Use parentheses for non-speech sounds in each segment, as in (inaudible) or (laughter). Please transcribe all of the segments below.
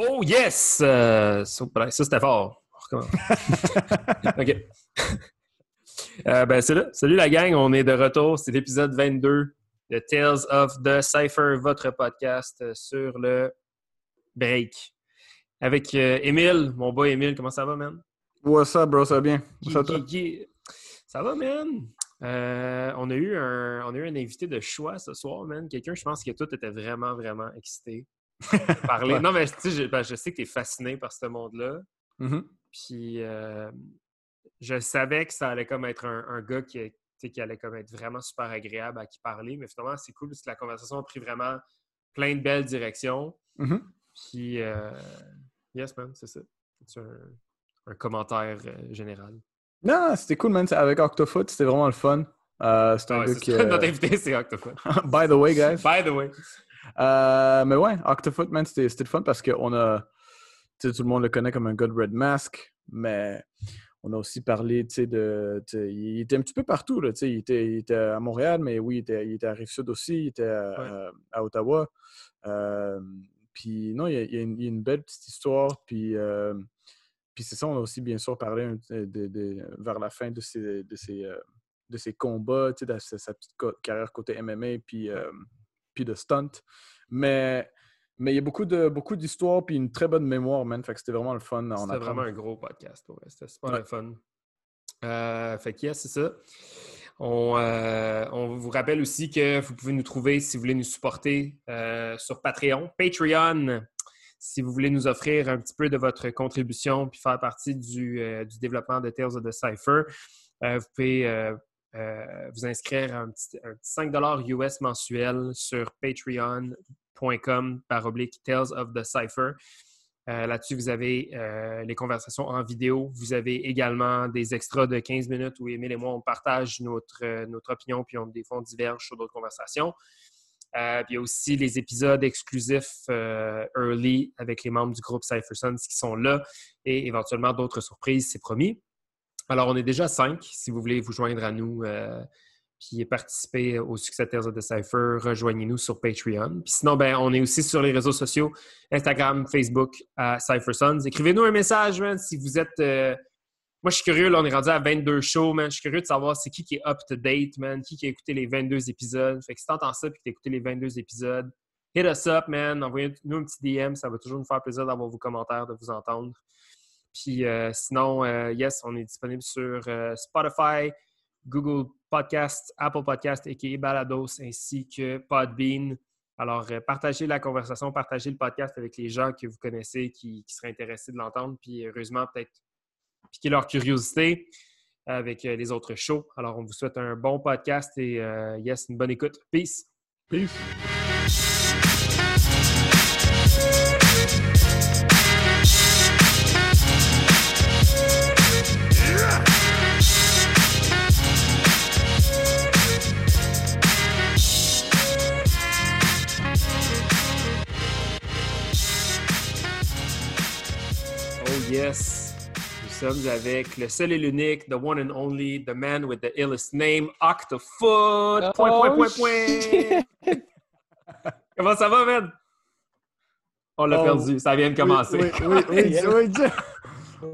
Oh yes! Euh, ça, c'était fort. On (laughs) recommence. OK. Euh, ben, c'est là. Salut la gang, on est de retour. C'est l'épisode 22 de Tales of the Cypher, votre podcast sur le break. Avec euh, Émile, mon boy Émile, comment ça va, man? What's up, bro? Ça va bien? Qui- qui- qui- Ça va, man? Euh, on, a eu un, on a eu un invité de choix ce soir, man. Quelqu'un, je pense que tout était vraiment, vraiment excité. (laughs) Parler. Non, mais tu sais, je, ben, je sais que tu es fasciné par ce monde-là. Mhm. Puis euh, je savais que ça allait comme être un, un gars qui, qui allait comme être vraiment super agréable à qui parler. Mais finalement, c'est cool parce que la conversation a pris vraiment plein de belles directions. Mhm. Puis, euh, yes, man, c'est ça. C'est un, un commentaire euh, général. Non, c'était cool, man. Avec Octofoot, c'était vraiment le fun. Euh, c'est Ah un ouais, gars c'est qui. Notre invité, c'est Octofoot. (laughs) By the way, guys. By the way. Euh, mais ouais, Octofoot, man, c'était le fun parce qu'on a. Tu sais, tout le monde le connaît comme un gars de Red Mask, mais on a aussi parlé, tu sais, de. il était un petit peu partout, là. Tu sais, il était, il était à Montréal, mais oui, il était, il était à Rive-Sud aussi, il était à, Ouais. à Ottawa. Euh, puis non, il y, a, il y a une, a belle petite histoire, puis. euh, puis c'est ça, on a aussi bien sûr parlé de, de- vers la fin de ses, de ses, euh, de ses combats, de sa, sa petite carrière côté MMA, puis, euh, puis de stunt. Mais mais il y a beaucoup de beaucoup d'histoires, puis une très bonne mémoire, man. Fait que c'était vraiment le fun. C'était vraiment un gros podcast. C'était super Ouais. le fun. Euh, fait que, yes, c'est ça. On, euh, on vous rappelle aussi que vous pouvez nous trouver si vous voulez nous supporter euh, sur Patreon. Patreon, si vous voulez nous offrir un petit peu de votre contribution puis faire partie du, du développement de Tales of the Cypher, vous pouvez euh, vous inscrire un petit, un petit 5 US mensuel sur patreon.com par oblique Tales of the Cypher. Euh, Là-dessus, vous avez euh, les conversations en vidéo. Vous avez également des extras de 15 minutes où Émile et moi, on partage notre, euh, notre opinion, puis on, des fois, on diverge sur d'autres conversations. Euh, il y a aussi les épisodes exclusifs early avec les membres du groupe Cypher Sons qui sont là et éventuellement d'autres surprises, c'est promis. Alors, on est déjà cinq. Si vous voulez vous joindre à nous euh, puis participer au succès de Tales Cypher, rejoignez-nous sur Patreon. Puis sinon, ben, on est aussi sur les réseaux sociaux Instagram, Facebook à Cypher Sons. Écrivez-nous un message, man, si vous êtes. euh, Moi, je suis curieux, là, on est rendu à 22 shows, man. Je suis curieux de savoir c'est qui qui est up to date, man. Qui qui a écouté les 22 épisodes. Fait que si t'entends ça et que t'as écouté les 22 épisodes, hit us up, man. Envoyez-nous un petit DM. Ça va toujours nous faire plaisir d'avoir vos commentaires, de vous entendre. Puis euh, sinon, euh, yes, on est disponible sur euh, Spotify, Google Podcast, Apple Podcast, a.k.a. Balados, ainsi que Podbean. Alors, partagez la conversation, partagez le podcast avec les gens que vous connaissez qui, seraient intéressés de l'entendre. Puis, heureusement, peut-être piquer leur curiosité avec les autres shows. Alors, on vous souhaite un bon podcast et yes, une bonne écoute. Peace! Peace. Yes! Nous sommes avec le seul et l'unique, the one and only, the man with the illest name, Octofoot! Point, point, point, point! (laughs) Comment ça va, man? On l'a Oh. perdu, ça vient de commencer. Oui, oui, oui, oui, (laughs) oui, oui.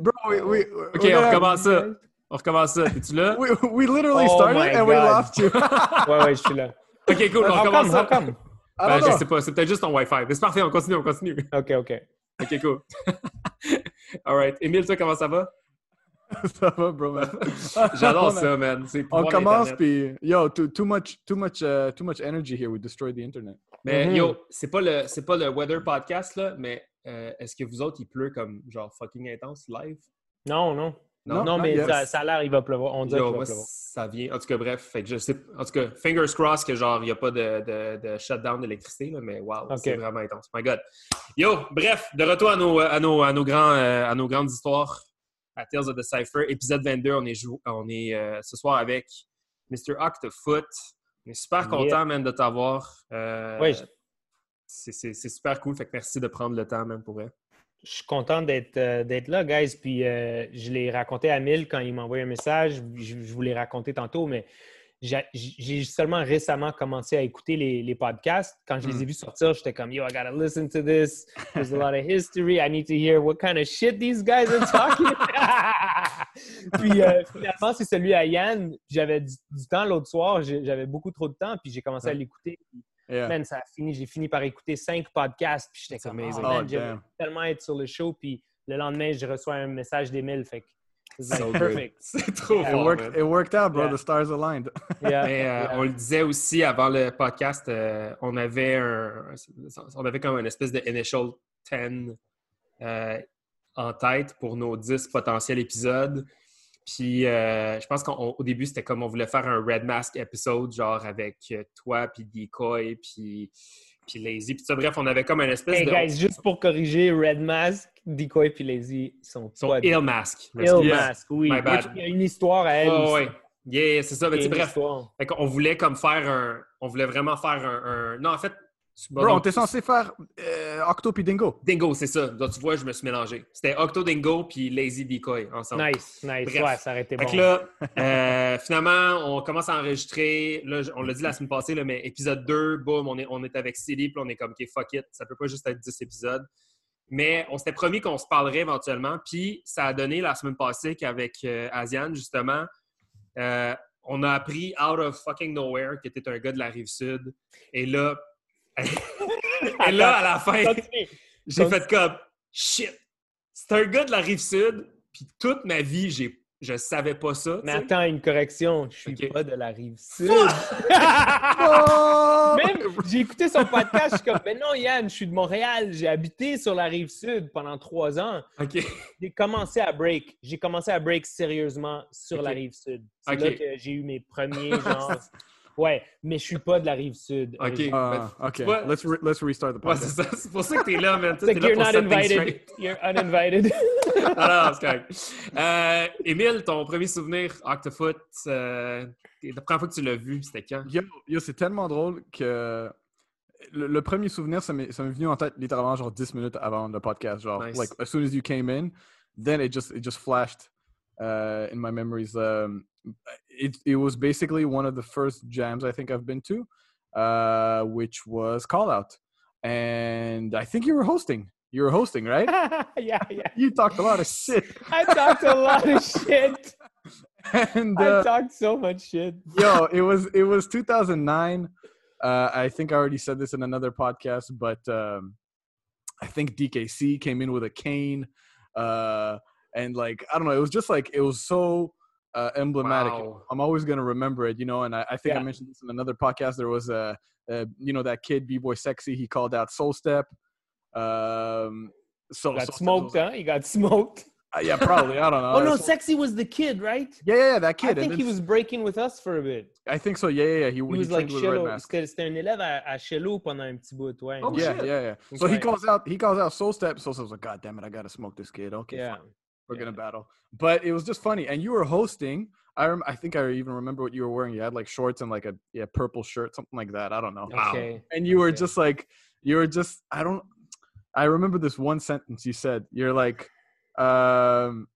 Bro, we, we, OK, on recommence ça. On recommence ça. Es-tu là? (laughs) We, we literally Oh started and we lost you. Ouais, ouais, je suis là. OK, cool, on How recommence come? ça. How come? I Ben, don't je know. sais pas, c'est peut-être juste ton Wi-Fi. Mais c'est parfait, on continue, on continue. OK, OK. OK, cool. All right. Émile, toi, comment ça va? (laughs) Ça va, bro, man. (laughs) J'adore ça, man. C'est On commence, puis yo, too, too much, too much, uh, too much energy here. We destroyed the internet. Mais Mhm. yo, c'est pas le c'est pas le weather podcast là, mais euh, est-ce que vous autres il pleut comme genre fucking intense live? Non, non. Non, Non, non, mais yes. ça, ça a l'air, il va pleuvoir. On qu'il va pleuvoir. ça vient. En tout cas, bref, fait que je sais. En tout cas, fingers crossed que genre il n'y a pas de, de, de shutdown d'électricité, mais wow, c'est vraiment intense. My God. Yo, bref, de retour à nos, à nos, à nos, grands, euh, à nos grandes histoires à Tales of the Cypher, épisode 22. On est, on est euh, ce soir avec Mr. Octofoot. On est super Yeah. content, man, de t'avoir. Euh, Ouais, je- c'est- C'est c'est super cool. Fait que merci de prendre le temps, man, pour vrai. Je suis content d'être euh, là, guys. Puis euh, je l'ai raconté à Mille quand il m'a envoyé un message. Je, je vous l'ai raconté tantôt, mais j'ai seulement récemment commencé à écouter les, les podcasts. Quand je les ai vus sortir, j'étais comme, yo, I gotta listen to this. There's a lot of history. I need to hear what kind of shit these guys are talking. (laughs) puis euh, finalement, c'est celui à Yann. J'avais du, du temps l'autre soir. J'avais beaucoup trop de temps, puis j'ai commencé à l'écouter. Yeah. Man, ça a fini. J'ai fini par écouter cinq podcasts, puis j'étais comme, amazing. oh, man, Oh, tellement être sur le show. Puis le lendemain, je reçois un message d'Emile. Fait que it's like So perfect. (laughs) C'est trop It It fort, worked, it worked out, bro. Yeah. The stars aligned. (laughs) Yeah, Mais euh, yeah. on le disait aussi avant le podcast, euh, on avait un, on avait comme une espèce de initial 10 euh, en tête pour nos 10 potentiels épisodes. Puis euh, je pense qu'au début, c'était comme on voulait faire un Red Mask épisode, genre avec euh, toi, puis Decoy, puis, puis Lazy. Puis ça, bref, on avait comme une espèce Hey de. guys, juste pour corriger, Red Mask, Decoy et Lazy sont Son pas Ill Mask. Ill. Mask, oui. Il y a une histoire à elle. Oh, ouais. Yeah, c'est ça. Mais une bref, qu'on voulait comme faire un. On voulait vraiment faire un. un- Non, en fait. Bro, on était censé faire euh, Octo puis Dingo. Dingo, c'est ça. Donc, tu vois, je me suis mélangé. C'était Octo Dingo puis Lazy Decoy ensemble. Nice, nice. Bref. Ouais, ça aurait été Fait bon. que là, euh, finalement, on commence à enregistrer. Là, on l'a dit la semaine passée, là, mais épisode 2, boum, on est, on est avec CD, puis on est comme, OK, fuck it, ça peut pas juste être 10 épisodes. Mais on s'était promis qu'on se parlerait éventuellement. Puis ça a donné la semaine passée qu'avec euh, Asiane, justement, euh, on a appris out of fucking nowhere que t'es un gars de la rive sud. Et là, et là, à la fin, j'ai fait comme shit. C'est un gars de la rive sud, puis toute ma vie, j'ai, je savais pas ça. Mais attends, une correction. Je suis pas de la rive (laughs) sud. Oh! Même, j'ai écouté son podcast, je suis comme, mais non, Yann, je suis de Montréal. J'ai habité sur la rive sud pendant trois ans. J'ai commencé à break. J'ai commencé à break sérieusement sur la rive sud. C'est là que j'ai eu mes premiers, genre. (laughs) Ouais, mais je suis pas de la rive sud. Ok. Uh, okay, vois- let's re- let's restart the podcast. C'est pour ça que t'es là, man. C'est T'es que là you're pour not invited. You're uninvited. (laughs) Ah non, c'est correct. Euh, Émile, ton premier souvenir Octofoot, euh, la première fois que tu l'as vu, c'était quand? Yo, yo, c'est tellement drôle que le, le premier souvenir, ça m'est ça m'est venu en tête littéralement genre 10 minutes avant le podcast. Genre, Nice. like, as soon as you came in, then it just, it just flashed uh, in my memories. Um, it, it was basically one of the first jams I think I've been to, uh, which was Call Out. And I think you were hosting. You were hosting, right? (laughs) yeah, yeah. (laughs) you talked a lot of shit. I talked a lot of (laughs) shit. And I uh, talked so much shit. yo it was it was 2009 uh i think i already said this in another podcast but um i think dkc came in with a cane uh and like i don't know it was just like it was so uh emblematic Wow. i'm always gonna remember it you know and i, I think i mentioned this in another podcast there was a, uh you know that kid b-boy sexy he called out soul step um so Got Soul Step smoked, like- huh? He got smoked. uh, yeah probably i don't know (laughs) Oh no, It's- Sexy was the kid, right? yeah yeah, yeah that kid I think then- he was breaking with us for a bit. i think so yeah yeah, yeah. he, He he was like trained with Red Mask. C'était c'était un élève à, à Shello pendant un petit bout, ouais. Oh, yeah, shit. yeah, yeah. So he calls out, he calls out Soul Step. Soul Step's like, God damn it, I gotta smoke this kid. Okay, yeah. fine. We're yeah. gonna battle. But it was just funny, and you were hosting. I rem- I think I even remember what you were wearing. You had like shorts and like a yeah purple shirt, something like that. I don't know. Wow. Okay. And you were just like, you were just I don't. I remember this one sentence you said. You're like, um,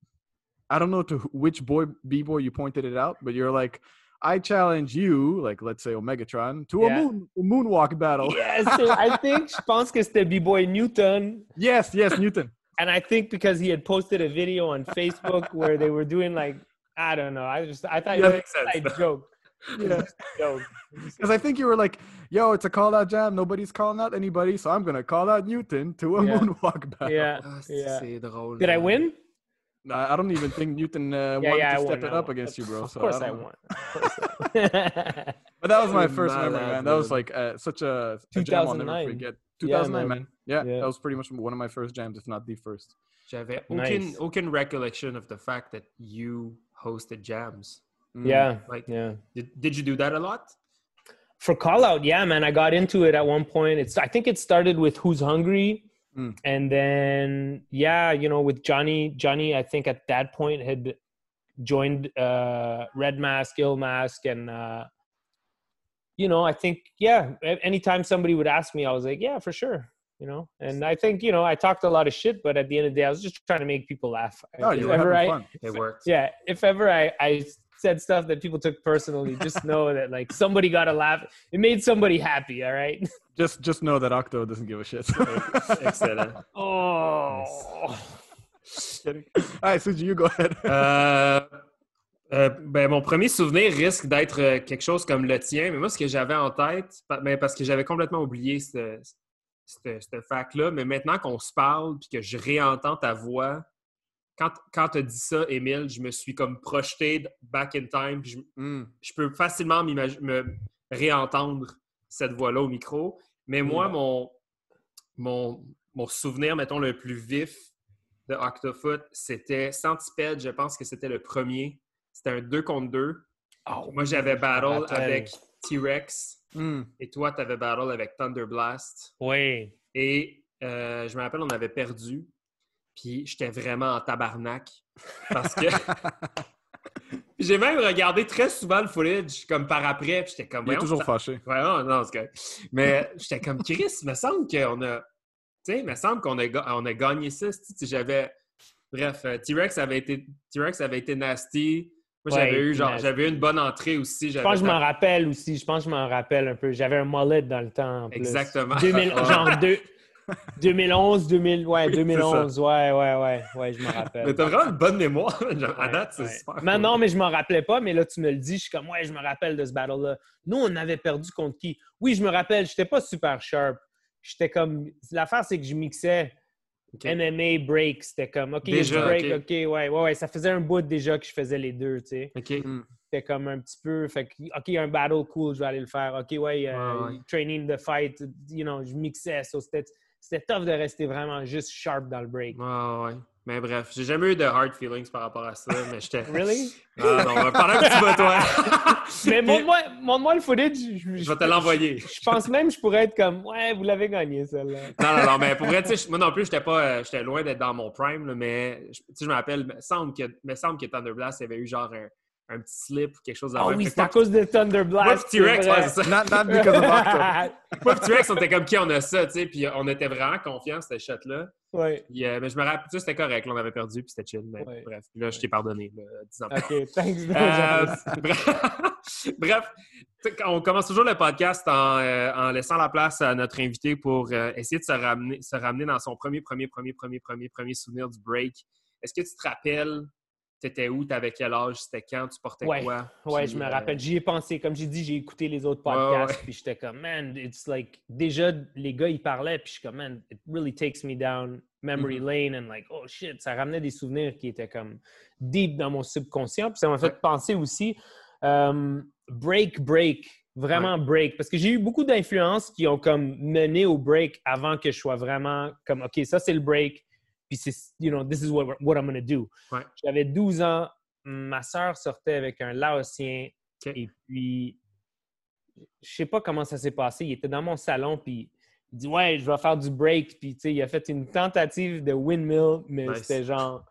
I don't know to which boy b boy you pointed it out, but you're like. I challenge you, like let's say Omegatron, to Yeah. a moon a moonwalk battle. Yes, I think je pense que B-Boy Newton. yes, yes, Newton. And I think because he had posted a video on Facebook where they were doing like, I don't know. I just, I thought Yeah, it was sense. a joke. It Yeah. joke. Because I think you were like, yo, it's a call out jam. Nobody's calling out anybody. So I'm going to call out Newton to a Yeah. moonwalk battle. Yeah, Ah, (laughs) yeah. Did I win? I I don't even think Newton uh, Yeah, wanted yeah, I to won. step it I up won. against you, bro. Of so course I don't won. (laughs) Of course I won. But that was my first memory, man. That was like uh, such a, a jam I'll never 2009. Yeah, man. man. Yeah, Yeah. that was pretty much one of my first jams, if not the first. J'avais Nice. aucune, aucune recollection of the fact that you hosted jams. Mm. yeah, Like, yeah. did, did you do that a lot? For call out, yeah, man. I got into it at one point. It's I think it started with Who's Hungry. Mm. And then yeah, you know, with Johnny, Johnny, I think at that point had joined uh Red Mask, Ill Mask, and uh you know, I think yeah, anytime somebody would ask me, I was like, yeah, for sure. You know, and I think you know I talked a lot of shit, but at the end of the day, I was just trying to make people laugh. No, If you were ever having I- fun. It worked. yeah, if ever I, I said stuff that people took personally, just know (laughs) that like somebody got a laugh. It made somebody happy. All right. (laughs) Just just know that Octo doesn't give a shit. (laughs) Excellent. Oh. Kidding. All right, Suji, you go ahead. Euh, euh, ben, mon premier souvenir risque d'être euh, quelque chose comme le tien, mais moi, ce que j'avais en tête, ben, parce que j'avais complètement oublié ce, ce, ce fact-là, mais maintenant qu'on se parle puis que je réentends ta voix, quand, quand tu as dit ça, Émile, je me suis comme projeté back in time, puis je, Hmm. je peux facilement me réentendre cette voix-là au micro. Mais moi, mon, mon, mon souvenir, mettons, le plus vif de Octofoot, c'était Centipede. Je pense que c'était le premier. C'était un 2 contre 2. Oh, Moi, j'avais battle rappelle. avec T-Rex Hmm. et toi, tu avais battle avec Thunder Blast. Oui. Et euh, je me rappelle, on avait perdu. Puis j'étais vraiment en tabarnak. Parce que (laughs) (laughs) j'ai même regardé très souvent le footage, comme par après. Puis j'étais comme. Il est voyons, toujours fâché. Ouais, non, non, c'est. Mais j'étais comme Chris, il me semble qu'on a. Tu sais, il me semble qu'on a, on a gagné ça. J'avais. Bref, euh, T-Rex avait été T-Rex avait été nasty. Moi, Ouais, j'avais eu genre j'avais une bonne entrée aussi. Je pense que je m'en rappelle aussi. Je pense que je m'en rappelle un peu. J'avais un mullet dans le temps. en plus. Exactement. 2000 Ouais. (laughs) genre deux- (laughs) 2011, 2000, ouais, 2011, ouais, ouais, ouais, ouais, je m'en rappelle. Mais t'as vraiment une bonne mémoire. (laughs) À Ouais, date, c'est ouais. super. Mais non, mais je m'en rappelais pas, mais là, tu me le dis, je suis comme, ouais, je me rappelle de ce battle-là. Nous, on avait perdu contre qui? Oui, je me rappelle, j'étais pas super sharp. J'étais comme, l'affaire, c'est que je mixais MMA break. C'était comme, OK, Déjà, break, ok. Ouais, ouais, ouais. Ça faisait un bout déjà que je faisais les deux, tu sais. OK. C'était comme un petit peu, fait que, OK, il y a un battle cool, je vais aller le faire. OK, ouais, euh, Ouais, ouais. training the fight, you know, je mixais. so c'était c'était tough de rester vraiment juste sharp dans le break. Ouais, ouais. Mais bref, j'ai jamais eu de hard feelings par rapport à ça, mais j'étais. (laughs) Really? Ah non, pendant que tu vas, toi. (laughs) Mais montre-moi montre-moi le footage. Je, Je vais te l'envoyer. Je pense même que je pourrais être comme, ouais, vous l'avez gagné, celle-là. Non, non, non, mais pour vrai, tu sais, moi non plus, j'étais pas, euh, j'étais loin d'être dans mon prime, là, mais je- tu sais, je me rappelle, il me semble que, me semble que Thunder Blast avait eu genre un, un petit slip ou quelque chose Ah oui, c'est à cause de Thunder Blast. T-Rex, c'est ouais, c'est ça. Not, not because of. (laughs) Moi T-Rex, on était comme qui on a ça, tu sais, puis on était vraiment confiants, cette shot-là. Ouais. Puis, euh, mais je me rappelle, sais, c'était correct, là, on avait perdu, puis c'était chill, mais Ouais. bref. Puis là, je t'ai pardonné, là, 10 ans. OK, thanks. Euh, (laughs) bref, (laughs) on commence toujours le podcast en, euh, en laissant la place à notre invité pour euh, essayer de se ramener, se ramener dans son premier, premier, premier, premier, premier, premier souvenir du break. Est-ce que tu te rappelles, t'étais où, t'avais quel âge, c'était quand, tu portais Ouais. quoi? Ouais, Puis, je me euh, rappelle. J'y ai pensé. Comme j'ai dit, j'ai écouté les autres Ouais, podcasts. ouais. Puis j'étais comme, man, it's like. Déjà, les gars, ils parlaient. Puis je suis comme, man, it really takes me down memory Mhm. lane. And like, oh shit, ça ramenait des souvenirs qui étaient comme deep dans mon subconscient. Puis ça m'a fait Ouais. penser aussi, euh, break, break. Vraiment break. Parce que j'ai eu beaucoup d'influences qui ont comme mené au break avant que je sois vraiment comme, OK, ça c'est le break. Puis c'est, you know, this is what, what I'm gonna do. Ouais. J'avais 12 ans. Ma sœur sortait avec un Laotien. Et puis, je sais pas comment ça s'est passé. Il était dans mon salon, puis il dit Ouais, je vais faire du break. Puis, tu sais, il a fait une tentative de windmill, mais Nice. c'était genre,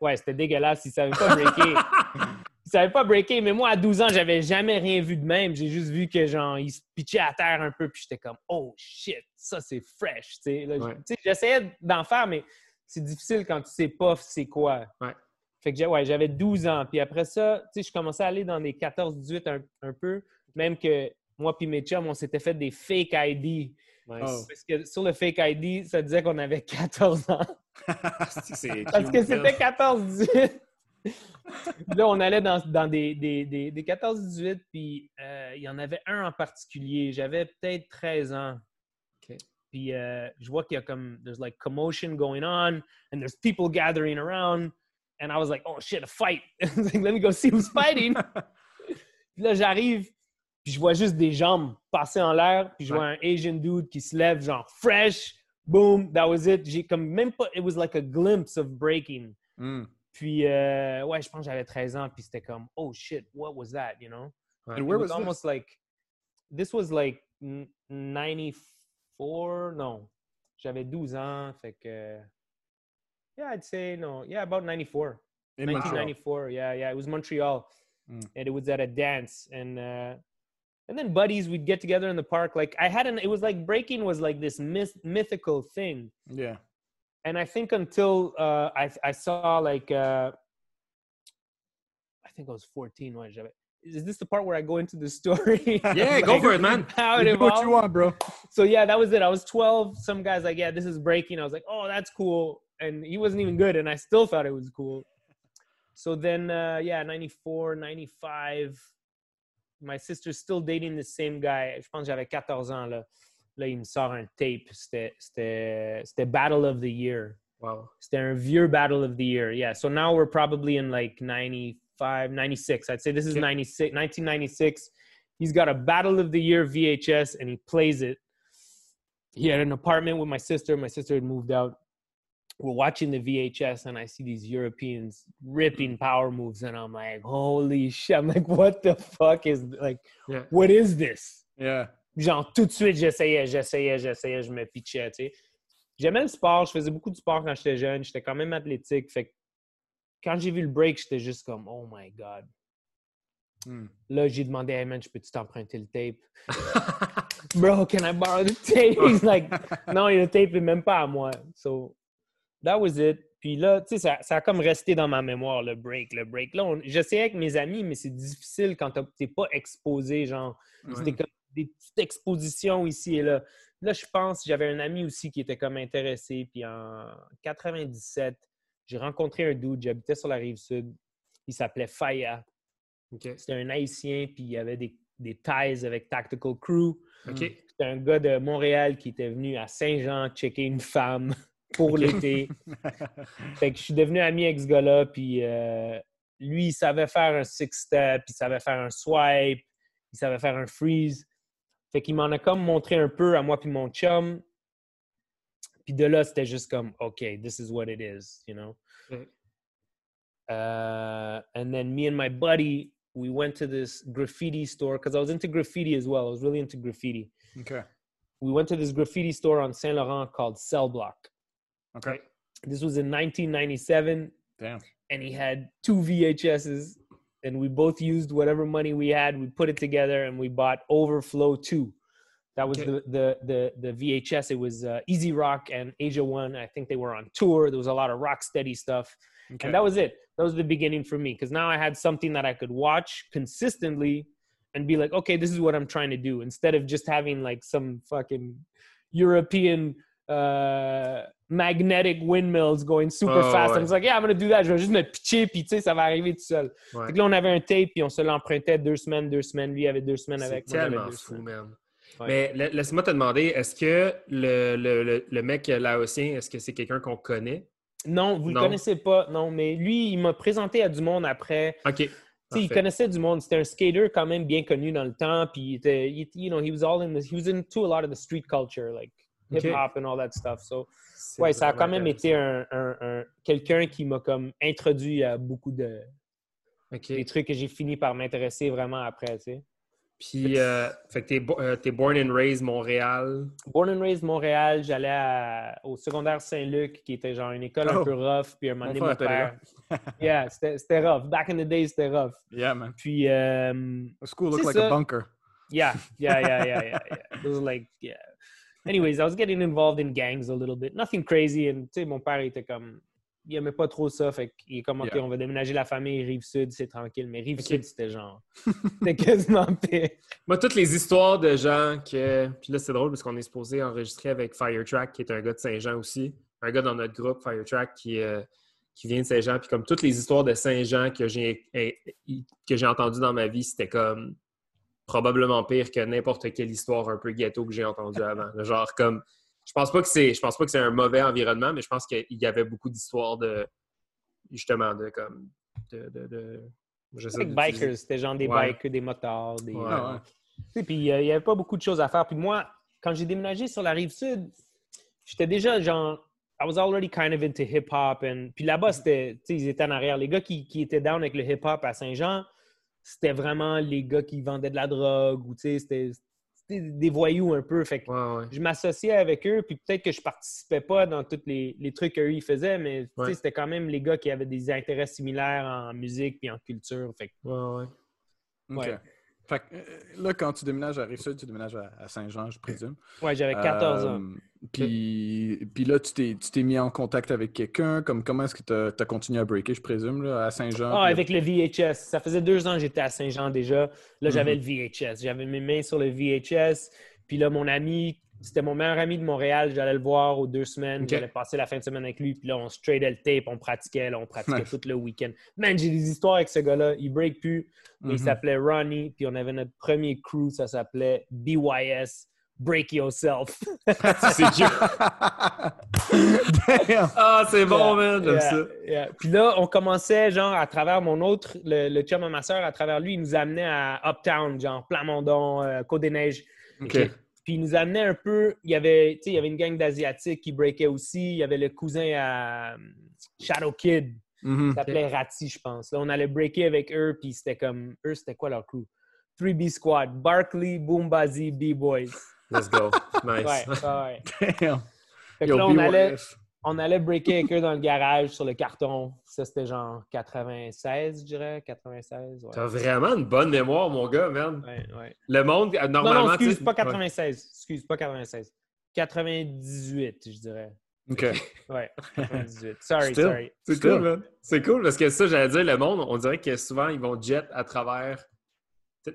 ouais, c'était dégueulasse. Il savait pas breaker. (laughs) il savait pas breaker, mais moi, à 12 ans, j'avais jamais rien vu de même. J'ai juste vu que, genre, il se pitchait à terre un peu, puis j'étais comme Oh shit, ça c'est fresh. Tu sais, Là, Ouais. tu sais, j'essayais d'en faire, mais c'est difficile quand tu sais pas c'est quoi. Ouais. Fait que j'ai- ouais, j'avais 12 ans. Puis après ça, tu sais, je commençais à aller dans des 14-18 un, un peu. Même que moi puis mes chums, on s'était fait des fake ID. Nice. Oh. Parce que sur le fake ID, ça disait qu'on avait 14 ans. (laughs) Parce que c'était 14-18. là, on allait dans, dans des, des, des, des 14-18, puis euh, il y en avait un en particulier. J'avais peut-être 13 ans. Puis euh, je vois qu'il y a comme, there's like commotion going on, and there's people gathering around. And I was like, oh shit, a fight. (laughs) like, Let me go see who's fighting. (laughs) puis là, j'arrive, puis je vois juste des jambes passer en l'air, puis je vois un Asian dude qui se lève, genre fresh, boom, that was it. J'ai comme même pas, it was like a glimpse of breaking. Mm. Puis, euh, ouais, je pense j'avais 13 ans, puis c'était comme, oh shit, what was that, you know? Right. And where it was, was almost like, this was like 95 four, no, j'avais 12 ans, fait que, yeah, I'd say, no, yeah, about 94. In 1994, Montreal. yeah, yeah, it was Montreal, mm. and it was at a dance, and uh, and then buddies, we'd get together in the park. Like I had an, it was like breaking was like this myth, mythical thing. Yeah. And I think until uh, I I saw like uh, I think I was 14 when I is this the part where i go into the story? (laughs) Yeah, go for it, man. (laughs) how it You what you want, bro. so yeah that was it. I was 12 some guys like yeah this is breaking. I was like oh that's cool. And he wasn't even good and i still thought it was cool. So then uh yeah 94 95 my sister's still dating the same guy. Je pense que j'avais 14 ans là. Là il me sort un tape. C'était c'était c'était battle of the year. Wow. c'était un vieux battle of the year yeah. So now we're probably in like 95 96 i'd say this is 96 1996 he's got a battle of the year vhs and he plays it. He had an apartment with my sister. My sister had moved out. We're watching the vhs and i see these europeans ripping mm. power moves and i'm like holy shit i'm like what the fuck is like Yeah. what is this? Yeah. genre tout de suite j'essayais j'essayais j'essayais je me pitchais tu sais. J'aimais le sport je faisais beaucoup de sport quand j'étais jeune. J'étais quand même athlétique fait quand j'ai vu le break j'étais juste comme oh my god Hmm. là j'ai demandé hey man je peux-tu t'emprunter le tape? (laughs) Bro can I borrow the tape? He's (laughs) like non le tape est même pas à moi so that was it puis là tu sais ça, ça a comme resté dans ma mémoire le break le break là j'essayais avec mes amis mais c'est difficile quand t'es pas exposé genre c'était comme des petites expositions ici et là. Là, je pense, j'avais un ami aussi qui était comme intéressé. Puis en 97, j'ai rencontré un dude, j'habitais sur la rive sud. Il s'appelait Faya. C'était un haïtien, puis il avait des, des ties avec Tactical Crew. C'était un gars de Montréal qui était venu à Saint-Jean checker une femme (laughs) pour l'été. (laughs) Fait que je suis devenu ami avec ce gars-là, puis euh, lui, il savait faire un six-step, il savait faire un swipe, il savait faire un freeze. Fait qu'il m'en a comme montré un peu à moi puis mon chum. Puis de là, c'était juste comme, OK, this is what it is, you know? Ok. Uh, and then me and my buddy, we went to this graffiti store because I was into graffiti as well. I was really into graffiti. Okay. We went to this graffiti store on Saint Laurent called Cell Block. Okay. This was in 1997, Damn. and he had two VHSs, and we both used whatever money we had. We put it together, and we bought Overflow Two. That was Okay. the, the the the VHS. It was uh, Easy Rock and Asia One. I think they were on tour. There was a lot of rock steady stuff, Okay. and that was it. That was the beginning for me because now I had something that I could watch consistently and be like, okay, this is what I'm trying to do, instead of just having like some fucking European uh, magnetic windmills going super Oh, fast. ouais. I was like, yeah, I'm gonna do that. Je vais juste me pitcher, puis tu sais, ça va arriver tout seul. Ouais. Fait que là, on avait un tape, puis on se l'empruntait deux semaines, deux semaines. Lui avait deux semaines avec moi. tellement deux fou, semaines. man. Ouais. Mais la- laisse-moi te demander, est-ce que le, le, le, mec laotien, est-ce que c'est quelqu'un qu'on connaît? Non, vous Non? le connaissez pas, non, mais lui, il m'a présenté à du monde après. OK. Il connaissait du monde. C'était un skater quand même bien connu dans le temps. Puis, il était, il- you know, he was all in the, he was into a lot of the street culture, like hip hop and all that stuff. So, ouais, ça a quand même été un, un- un- quelqu'un qui m'a comme introduit à beaucoup de OK. des trucs que j'ai fini par m'intéresser vraiment après, tu sais. Puis, euh, fait que t'es, euh, t'es born and raised Montréal. Born and raised Montréal, j'allais à- au secondaire Saint-Luc, qui était genre une école un Oh. peu rough. Puis un moment donné, mon père. yeah, c'était c'était rough. Back in the days, c'était rough. Yeah, man. Puis, euh, The school looked like a ça. bunker. yeah, yeah, yeah, yeah, yeah, yeah. (laughs) It was like, yeah. Anyways, I was getting involved in gangs a little bit. Nothing crazy. And, tu sais, mon père était comme. Il aimait pas trop ça. Fait qu'il est comme, OK, Yeah. on va déménager la famille, Rive-Sud, c'est tranquille. Mais Rive-Sud, c'était genre. (laughs) C'était quasiment pire. Moi, toutes les histoires de gens que. Puis là, c'est drôle parce qu'on est supposé enregistrer avec Firetrack, qui est un gars de Saint-Jean aussi. Un gars dans notre groupe, Firetrack, qui, euh, qui vient de Saint-Jean. Puis comme toutes les histoires de Saint-Jean que j'ai eh, que j'ai entendues dans ma vie, c'était comme probablement pire que n'importe quelle histoire un peu ghetto que j'ai entendue avant. Genre comme. Je pense pas que c'est. Je pense pas que c'est un mauvais environnement, mais je pense qu'il y avait beaucoup d'histoires de. Justement, de comme. De. de, de Avec d'utiliser- bikers, c'était genre des Ouais. bikers, des motards, des. Ouais. Ah ouais. Sais, Puis euh, il n'y avait pas beaucoup de choses à faire. Puis moi, quand j'ai déménagé sur la rive sud, j'étais déjà genre. I was already kind of into hip-hop. and- Puis là-bas, c'était. Tu sais, ils étaient en arrière. Les gars qui, qui étaient down avec le hip-hop à Saint-Jean, c'était vraiment les gars qui vendaient de la drogue ou tu sais, c'était c'était des voyous un peu. Fait que Ouais, ouais. je m'associais avec eux, puis peut-être que je participais pas dans tous les, les trucs qu'eux ils faisaient, mais Ouais. c'était quand même les gars qui avaient des intérêts similaires en musique puis en culture. Fait que Ouais, ouais. OK. Ouais. Fait que, euh, là, quand tu déménages à Rive-Sud, tu déménages à, Saint-Jean, je présume. Ouais, j'avais 14 ans. Puis, puis là, tu t'es, mis en contact avec quelqu'un. Comme, comment est-ce que tu as, continué à breaker, je présume, là, à Saint-Jean? Ah, avec le VHS. Ça faisait deux ans que j'étais à Saint-Jean déjà. Là, j'avais Mhm. le VHS. J'avais mes mains sur le VHS. Puis là, mon ami, c'était mon meilleur ami de Montréal. J'allais le voir aux deux semaines. J'allais passer la fin de semaine avec lui. Puis là, on se tradait le tape, on pratiquait. Là, on pratiquait Nice. tout le week-end. Man, j'ai des histoires avec ce gars-là. Il break plus. mais Il Mhm. s'appelait Ronnie. Puis on avait notre premier crew. Ça s'appelait BYS. Break Yourself. (laughs) C'est! Ah, c'est bon, Yeah, man. J'aime yeah, ça. yeah. Puis là, on commençait, genre, à travers mon autre, le, le chum à ma soeur, à travers lui, il nous amenait à Uptown, genre, Plamondon, euh, Côte-des-Neiges. OK. Puis il nous amenait un peu, il y avait, tu sais, il y avait une gang d'Asiatiques qui breakait aussi. Il y avait le cousin à euh, Shadow Kid, Mhm. il s'appelait Rati, je pense. Là, on allait breaker avec eux, puis c'était comme, eux, c'était quoi leur crew? 3B Squad, Barkley, Boombazi, B-Boys. Let's go. (laughs) Nice. Ouais, ouais, ouais. (laughs) Damn! Fait que Yo, là, on allait, on allait breaker avec eux dans le garage sur le carton. Ça, c'était genre 96, je dirais. 96, ouais. T'as vraiment une bonne mémoire, mon gars, man. Ouais, ouais. Le monde, euh, Non, normalement. non, excuse, pas Ouais. 96. Excuse, pas 96. 98, je dirais. OK. Ouais, 98. (laughs) Sorry, Still. sorry. C'est cool, man. C'est cool parce que ça, j'allais dire, le monde, on dirait que souvent, ils vont jet à travers.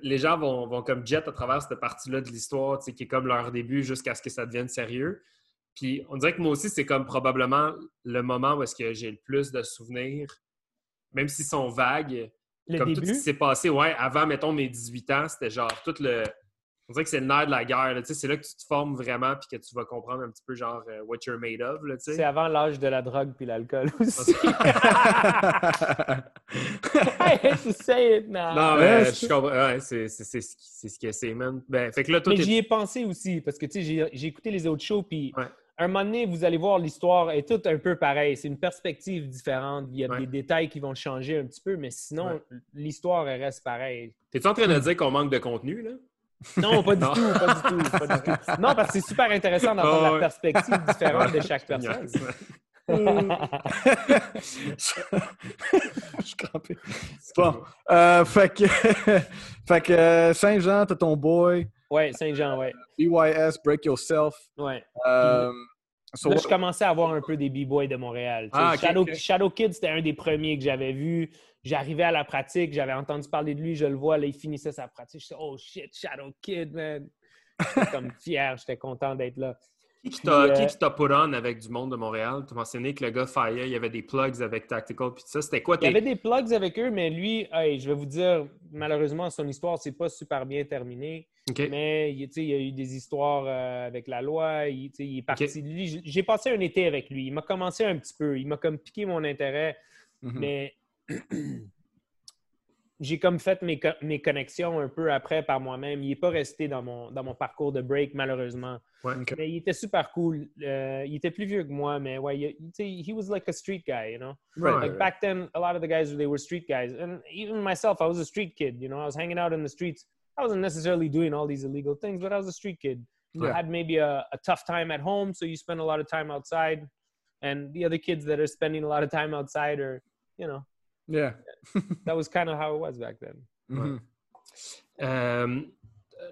Les gens vont, vont comme jet à travers cette partie-là de l'histoire, qui est comme leur début jusqu'à ce que ça devienne sérieux. Puis on dirait que moi aussi, c'est comme probablement le moment où est-ce que j'ai le plus de souvenirs, même s'ils sont vagues. Le comme tout ce qui s'est passé, ouais, avant, mettons, mes 18 ans, c'était genre tout le. On dirait que c'est le nerf de la guerre. là, tu sais, C'est là que tu te formes vraiment puis que tu vas comprendre un petit peu genre euh, what you're made of. Là, tu sais. c'est avant l'âge de la drogue puis l'alcool (laughs) aussi. To say it now. Non, mais c'est- je comprends. Ouais, c'est c'est- c'est ce qui- c'est ce que c'est, man. Ben, fait que là, toi, Mais t'es- j'y ai pensé aussi, parce que tu sais, j'ai- j'ai écouté les autres shows, puis Ouais. un moment donné, vous allez voir, l'histoire est toute un peu pareille. C'est une perspective différente. Il y a Ouais. des détails qui vont changer un petit peu, mais sinon, Ouais. l'histoire elle reste pareille. T'es-tu en train de dire qu'on manque de contenu, là? Non, pas du Non. tout, pas du tout, pas du tout. Non, parce que c'est super intéressant d'entendre Ah ouais. la perspective différente de chaque (laughs) personne. Je suis crampé. Bon. Euh, fait que, (laughs) fait que euh, Saint-Jean, t'as ton boy. ouais, Saint-Jean, ouais. BYS, Break Yourself. ouais. Euh, so Là, what- je commençais à voir un peu des B-boys de Montréal. Ah, Shadow, ok. Shadow Kid, c'était un des premiers que j'avais vu. J'arrivais à la pratique, j'avais entendu parler de lui, je le vois, là, il finissait sa pratique. Je disais, oh shit, Shadow Kid, man. J'étais (laughs) comme fier, j'étais content d'être là. Qui t'a euh, t'a put on avec du monde de Montréal? Tu as mentionné que le gars Fire, il y avait des plugs avec Tactical, puis ça. C'était quoi Il y avait des plugs avec eux, mais lui, hey, je vais vous dire, malheureusement, son histoire, c'est pas super bien terminé. Mais il il y a eu des histoires euh, avec la loi. Il, est parti. Lui, j'ai passé un été avec lui. Il m'a commencé un petit peu. Il m'a comme piqué mon intérêt. Mhm. Mais (clears throat) j'ai comme fait mes, co- mes connexions un peu après par moi-même. Il n'est pas resté dans mon, dans mon parcours de break, malheureusement. Ouais. Ok. Mais il était super cool. Euh, il était plus vieux que moi, mais ouais, il- he was like a street guy, you know? Right. Like back then, a lot of the guys, they were street guys. And even myself, I was a street kid, you know? I was hanging out in the streets. I wasn't necessarily doing all these illegal things, but I was a street kid. I Yeah. had maybe a, a tough time at home, so you spend a lot of time outside. And the other kids that are spending a lot of time outside are, you know, Yeah. (laughs) that was kind of how it was back then. Mhm. Euh,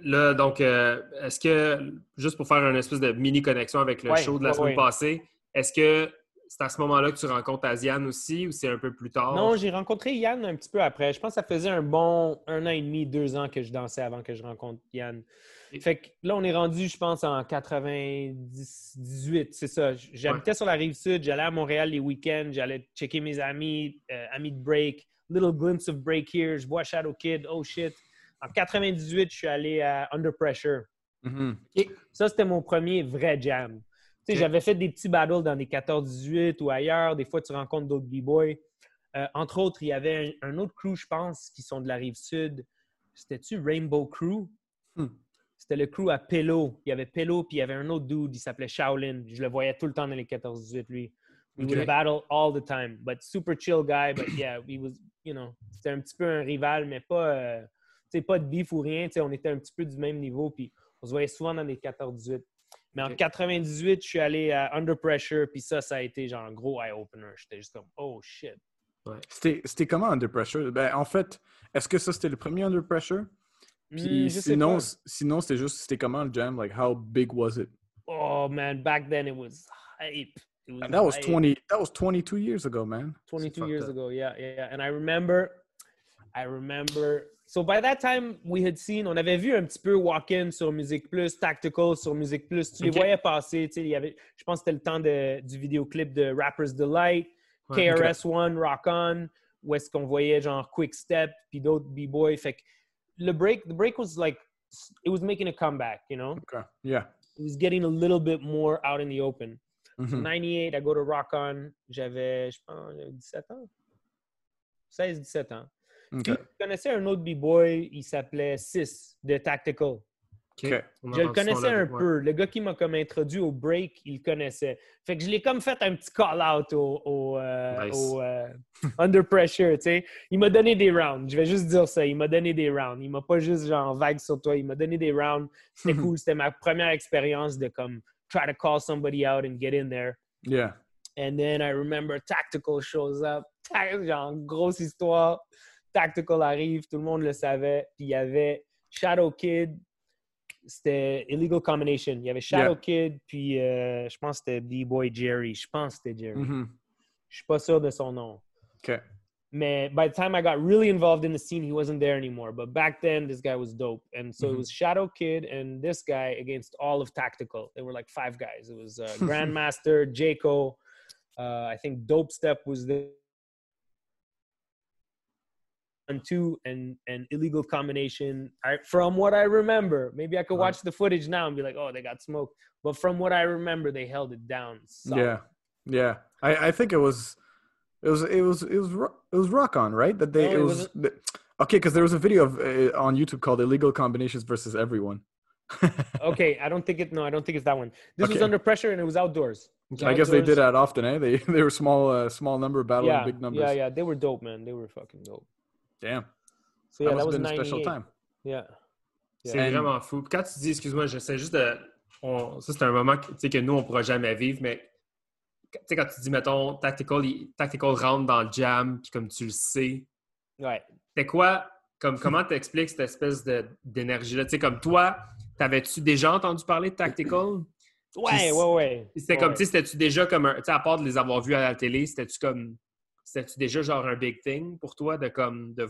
là, donc, euh, est-ce que, juste pour faire une espèce de mini-connexion avec le Ouais, show de la semaine ouais. passée, est-ce que c'est à ce moment-là que tu rencontres Asiane aussi ou c'est un peu plus tard? Non, j'ai rencontré Yann un petit peu après. Je pense que ça faisait un bon un an et demi, deux ans que je dansais avant que je rencontre Yann. Et- Fait que là, on est rendu, je pense, en 98, c'est ça. J'habitais sur la rive sud, j'allais à Montréal les week-ends, j'allais checker mes amis, euh, amis de break, little glimpse of break here, je vois Shadow Kid, oh shit. En 98, je suis allé à Under Pressure. Mhm. Ça, c'était mon premier vrai jam. J'avais fait des petits battles dans des 14-18 ou ailleurs. Des fois, tu rencontres d'autres b-boys. Euh, entre autres, il y avait un, un autre crew, je pense, qui sont de la rive sud. C'était-tu Rainbow Crew? Hmm. C'était le crew à Pello. Il y avait Pello, puis il y avait un autre dude, il s'appelait Shaolin. Je le voyais tout le temps dans les 14-18, lui. We would battle all the time. But super chill guy, but yeah, he was, you know, c'était un petit peu un rival, mais pas, euh, pas de beef ou rien. On était un petit peu du même niveau, puis on se voyait souvent dans les 14-18. Mais en Ok. 98, je suis allé à Under Pressure, puis ça, ça a été genre un gros eye-opener. J'étais juste comme, oh shit. C'était c'était comment Under Pressure? Ben, en fait, est-ce que ça c'était le premier Under Pressure? Puis Hmm, sinon, sinon c'était juste, c'était comment le jam? Like, how big was it? Oh man, back then it was hype. It was And that was hype. 20, that was 22 years ago, man. C'est 22 fucked years up. ago. Yeah, yeah. And I remember, I remember. So by that time, we had seen, on avait vu un petit peu Walk-In sur MusiquePlus, Tactical sur MusiquePlus. Tu les Ok. voyais passer. Tu sais, il y avait, je pense que c'était le temps de, du vidéoclip de Rapper's Delight, Ouais. KRS-One, Rock On, où est-ce qu'on voyait genre Quick Step, puis d'autres B-Boy. Fait que le break, the break was like, it was making a comeback, you know? Okay. Yeah. It was getting a little bit more out in the open. Mhm. 98, I go to Rock On. J'avais, je pense, 17 ans. 16-17 ans. Puis, je connaissais un autre B-boy, il s'appelait Sis de Tactical. Je le connaissais un ouais. peu. Le gars qui m'a comme introduit au break, il le connaissait. Fait que je l'ai comme fait un petit call-out au, au, euh, Nice. au, euh, Under Pressure, tu sais. Il m'a donné des rounds. Je vais juste dire ça. Il m'a donné des rounds. Il m'a pas juste genre vague sur toi. Il m'a donné des rounds. C'était (laughs) cool. C'était ma première expérience de comme try to call somebody out and get in there. Yeah. And then I remember Tactical shows up. Tac- (laughs) Genre, grosse histoire. Tactical arrive, tout le monde le savait. Puis il y avait Shadow Kid. C'était Illegal Combination. Il y avait Shadow Kid, puis euh, je pense que c'était B-Boy Jerry. Je pense que c'était Jerry. Mhm. Je suis pas sûr de son nom. Okay. Mais by the time I got really involved in the scene, he wasn't there anymore. But back then, this guy was dope. And so it Mhm. was Shadow Kid and this guy against all of Tactical. They were like five guys. It was uh, (laughs) Grandmaster, Jaco. Uh, I think Dope Step was two and and illegal combination. I, from what I remember, maybe I could watch the footage now and be like, "Oh, they got smoked." But from what I remember, they held it down. solid. Yeah. Yeah. I, I think it was it was it was it was it was rock on, right? That they No, it it was Okay, because there was a video of uh, on YouTube called "Illegal Combinations versus Everyone." (laughs) Okay, I don't think it. No, I don't think it's that one. This was under pressure and it was outdoors. I guess they did that often, eh? They (laughs) they were small uh, small number battling Yeah, big numbers. yeah, yeah. They were dope, man. They were fucking dope. Damn. So yeah, that that, must was have been a special 98. time. Yeah. C'est vraiment fou. Quand tu dis, excuse-moi, j'essaie juste de. on- ça, c'est un moment que, nous, on ne pourra jamais vivre, mais tu sais, quand tu dis, mettons, Tactical, il- tactical rentre dans le jam, puis comme tu le sais, Ouais. c'était quoi, comme, comment tu expliques cette espèce d'énergie-là? Tu sais, comme toi, t'avais-tu déjà entendu parler de Tactical? Ouais, ouais, ouais. C'était Ouais, comme, tu sais, c'était-tu déjà comme un. Tu sais, à part de les avoir vus à la télé, c'était-tu comme. C'était-tu déjà genre un big thing pour toi de comme. De,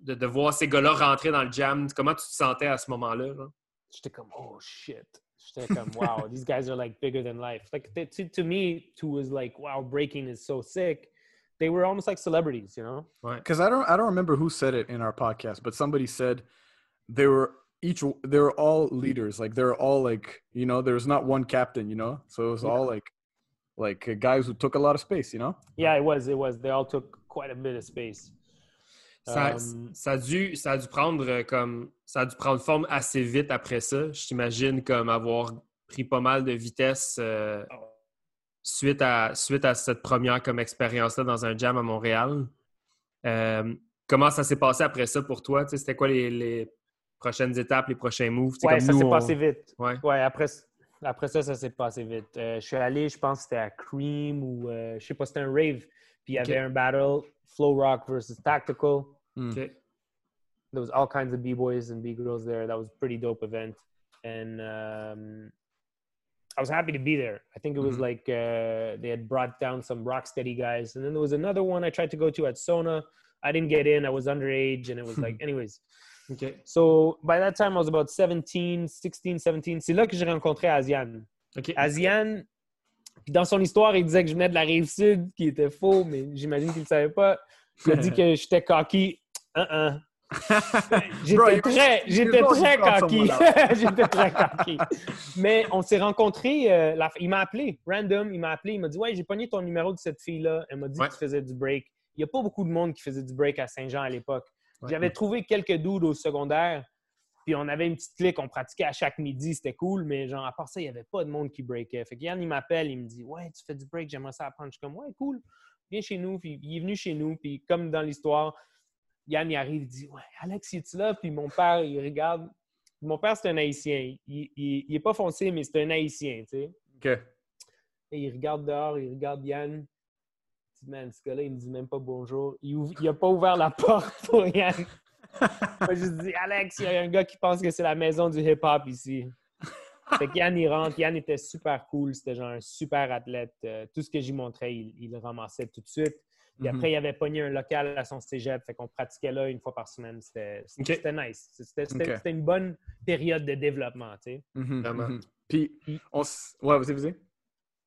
de, de voir ces gars-là rentrer dans le jam? Comment tu te sentais à ce moment-là? là? J'étais comme, oh shit. J'étais comme, wow, (laughs) these guys are like bigger than life. Like they, to, to me, who was like, wow, breaking is so sick. They were almost like celebrities, you know? Because I don't I don't remember who said it in our podcast, but somebody said they were each they were all leaders. Like they're all like you know there's not one captain. You know, so it was Yeah. all like like uh, guys who took a lot of space. You know? Yeah, it was. It was. They all took quite a bit of space. Ça, Um, ça, a dû, ça a dû prendre euh, comme ça a dû prendre forme assez vite après ça. Je t'imagine comme avoir pris pas mal de vitesse euh, suite, à, suite à cette première comme expérience-là dans un jam à Montréal. Euh, comment ça s'est passé après ça pour toi? Tu sais, C'était quoi les, les prochaines étapes, les prochains moves? Tu sais, Ouais, comme ça s'est on- passé vite. Ouais. Ouais, après, après ça, ça s'est passé vite. Euh, je suis allé, je pense que c'était à Cream ou euh, je sais pas, c'était un rave. Puis il y Ok. avait un battle, Flow Rock versus Tactical. Mm. OK. There was all kinds of B-boys and B-girls there. That was a pretty dope event. And um, I was happy to be there. I think it was Mhm. like uh, they had brought down some Rocksteady guys. And then there was another one I tried to go to at Sona. I didn't get in. I was underage. And it was (laughs) like, anyways. OK. So by that time, I was about 17, 16, 17. C'est là que j'ai rencontré Asian. OK. Asian, puis dans son histoire, il disait que je venais de la rive sud, qui était faux, mais j'imagine qu'il ne savait pas. Il a dit que j'étais cocky. Uh-uh. (laughs) J'étais Bro, you- très, j'étais très cocky. (laughs) j'étais très cocky. Mais on s'est rencontrés, euh, la- il m'a appelé, random, il m'a appelé, il m'a dit Ouais, j'ai pogné ton numéro de cette fille-là. Elle m'a dit Ouais. que tu faisais du break. Il n'y a pas beaucoup de monde qui faisait du break à Saint-Jean à l'époque. Ouais. J'avais trouvé quelques dudes au secondaire, puis on avait une petite clique, on pratiquait à chaque midi, c'était cool, mais genre, à part ça, il n'y avait pas de monde qui breakait. Fait que Yann, il m'appelle, il me dit Ouais, tu fais du break, j'aimerais ça apprendre. Je suis comme Ouais, cool, viens chez nous. Puis il est venu chez nous, puis comme dans l'histoire, Yann, il arrive, il dit Ouais, Alex, es-tu là Puis mon père, il regarde. Mon père, c'est un haïtien. Il, il, il est pas foncé, mais c'est un haïtien, tu sais. OK. Et il regarde dehors, il regarde Yann. Dit, man, ce gars-là, il me dit même pas bonjour. Il, ouvre- il a pas ouvert la (laughs) porte pour Yann. (laughs) Moi, je dis, Alex, il y a un gars qui pense que c'est la maison du hip-hop ici. Fait qu'Yann, il rentre. Yann était super cool. C'était genre un super athlète. Euh, tout ce que j'y montrais, il, il le ramassait tout de suite. Puis Mhm. après, il avait pogné un local à son cégep. Fait qu'on pratiquait là une fois par semaine. C'était nice. C'était une bonne période de développement, tu sais. Mhm, Vraiment. mhm. Puis, Puis- on s- Ouais, vas-y, vas-y.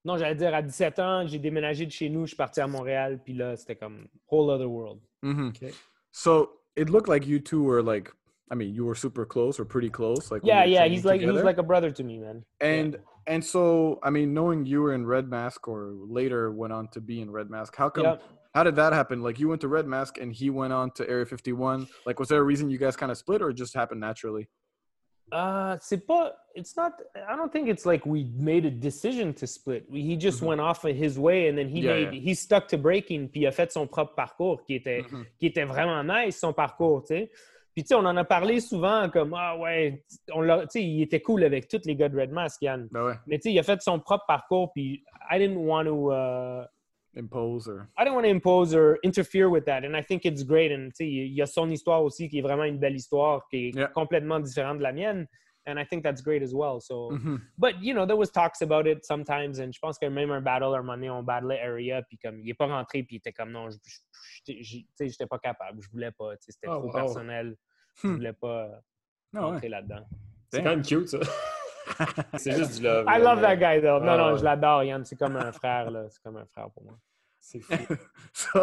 Non, j'allais dire, à 17 ans, j'ai déménagé de chez nous. Je suis parti à Montréal. Puis là, c'était comme whole other world. Mhm. Okay. So, it looked like you two were like, I mean, you were super close or pretty close. Like, Yeah, yeah. training He's like, he was like a brother to me, man. And and so I mean, knowing you were in Red Mask or later went on to be in Red Mask, how come? Yeah. How did that happen? Like you went to Red Mask and he went on to Area 51. Like, was there a reason you guys kind of split, or it just happened naturally? Uh, c'est pas. It's not. I don't think it's like we made a decision to split. We, he just Mhm. went off of his way, and then he Yeah, made. yeah. He stuck to breaking, puis il a fait son propre parcours qui était Mhm. qui était vraiment nice son parcours, tu sais. Puis tu sais, on en a parlé souvent comme ah ouais, on l'a. Tu sais, il était cool avec tous les gars de Red Mask, Yann. Ben ouais, Mais tu sais, il a fait son propre parcours, puis I didn't want to. Uh, impose or I don't want to impose or interfere with that. And I think it's great. And il y a son histoire aussi qui est vraiment une belle histoire qui est Yeah. complètement différente de la mienne. And I think that's great as well. So, Mhm. but you know, there was talks about it sometimes. And je pense que même un battle, un moment donné, on battlait Area, puis comme il est pas rentré, puis il était comme non, je- je- je- tu sais, j'étais pas capable, je voulais pas. C'était Oh, trop wow. personnel. Je Hmm. voulais pas way. rentrer là-dedans. C'est quand même cute, ça. (laughs) C'est juste du love. I love that guy though. Non, Ah, non, je l'adore, Yann. C'est comme un frère, là. C'est comme un frère pour moi. C'est fou. (laughs) so,